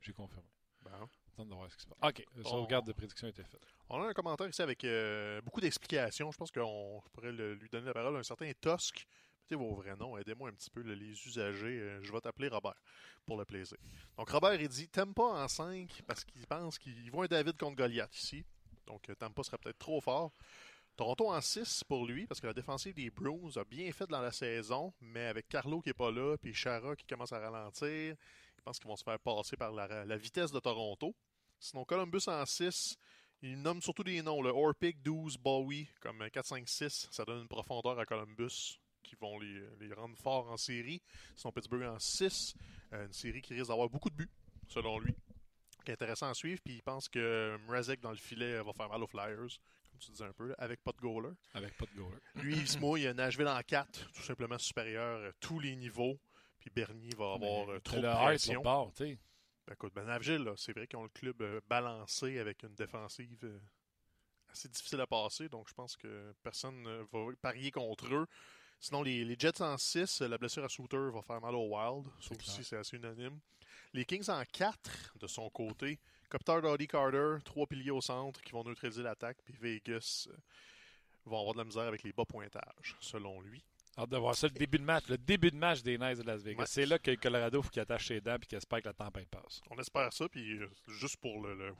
J'ai confirmé. bon. Attends de voir ce qui se passe. OK. La sauvegarde de prédiction a été faite. On a un commentaire ici avec euh, beaucoup d'explications. Je pense qu'on pourrait le- lui donner la parole à un certain Tosk. Vos vrais noms, aidez-moi un petit peu, les usagers. Euh, je vais t'appeler Robert, pour le plaisir. Donc Robert, il dit pas en 5 parce qu'il pense qu'il voit un David contre Goliath ici. Donc euh, Tampa serait peut-être trop fort. Toronto en 6 pour lui, parce que la défensive des Bruins a bien fait dans la saison, mais avec Carlo qui est pas là, puis Chara qui commence à ralentir, il pense qu'ils vont se faire passer par la, vitesse de Toronto. Sinon, Columbus en 6, il nomme surtout des noms, le Orpik, 12, Bowie, comme 4, 5, 6. Ça donne une profondeur à Columbus qui vont les, les rendre forts en série. Sinon, Pittsburgh en 6, euh, une série qui risque d'avoir beaucoup de buts, selon lui. Qui est intéressant à suivre, puis il pense que Mrazek dans le filet va faire mal aux Flyers, comme tu disais un peu, avec pas de goaler. Avec pas de goaler. Lui, il se mouille, Nashville en 4, tout simplement supérieur à tous les niveaux. Puis Bernier va avoir euh, trop de pression. sais. Ben, écoute, ben Nashville, c'est vrai qu'ils ont le club euh, balancé avec une défensive euh, assez difficile à passer, donc je pense que personne ne va parier contre eux. Sinon, les, les Jets en 6, la blessure à Souter va faire mal au Wild. Aussi, clair. c'est assez unanime. Les Kings en 4, de son côté. Copter, Doddy Carter, trois piliers au centre qui vont neutraliser l'attaque. Puis Vegas euh, vont avoir de la misère avec les bas pointages, selon lui. Hâte de voir ça, le début de match. Le début de match des Knights de Las Vegas. C'est là que le Colorado, faut qu'il attache ses dents et qu'il espère que la tempête passe. On espère ça, puis euh, juste pour le, le,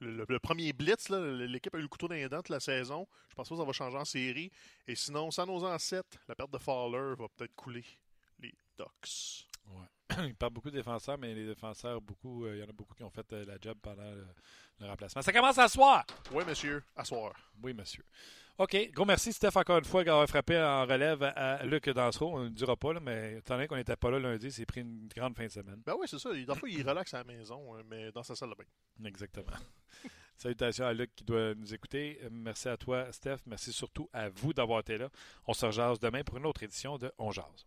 le- premier blitz, l'équipe a eu le couteau dans la saison. Je pense pas que ça va changer en série. Et sinon, San Jose en 7, la perte de Fowler va peut-être couler les Ducks. Ouais. Il parle beaucoup de défenseurs, mais les défenseurs, beaucoup, euh, il y en a beaucoup qui ont fait euh, la job pendant le, le remplacement. Ça commence à soir! Oui, monsieur, à soir. Oui, monsieur. OK. Gros merci, Steph, encore une fois, d'avoir frappé en relève à Luc Dansereau. On ne dira pas, là, mais étant donné qu'on n'était pas là lundi, c'est pris une grande fin de semaine. Ben oui, c'est ça. Des fois, il relaxe à la maison, euh, mais dans sa salle de bain. Exactement. Salutations à Luc qui doit nous écouter. Merci à toi, Steph. Merci surtout à vous d'avoir été là. On se rejase demain pour une autre édition de On Jase.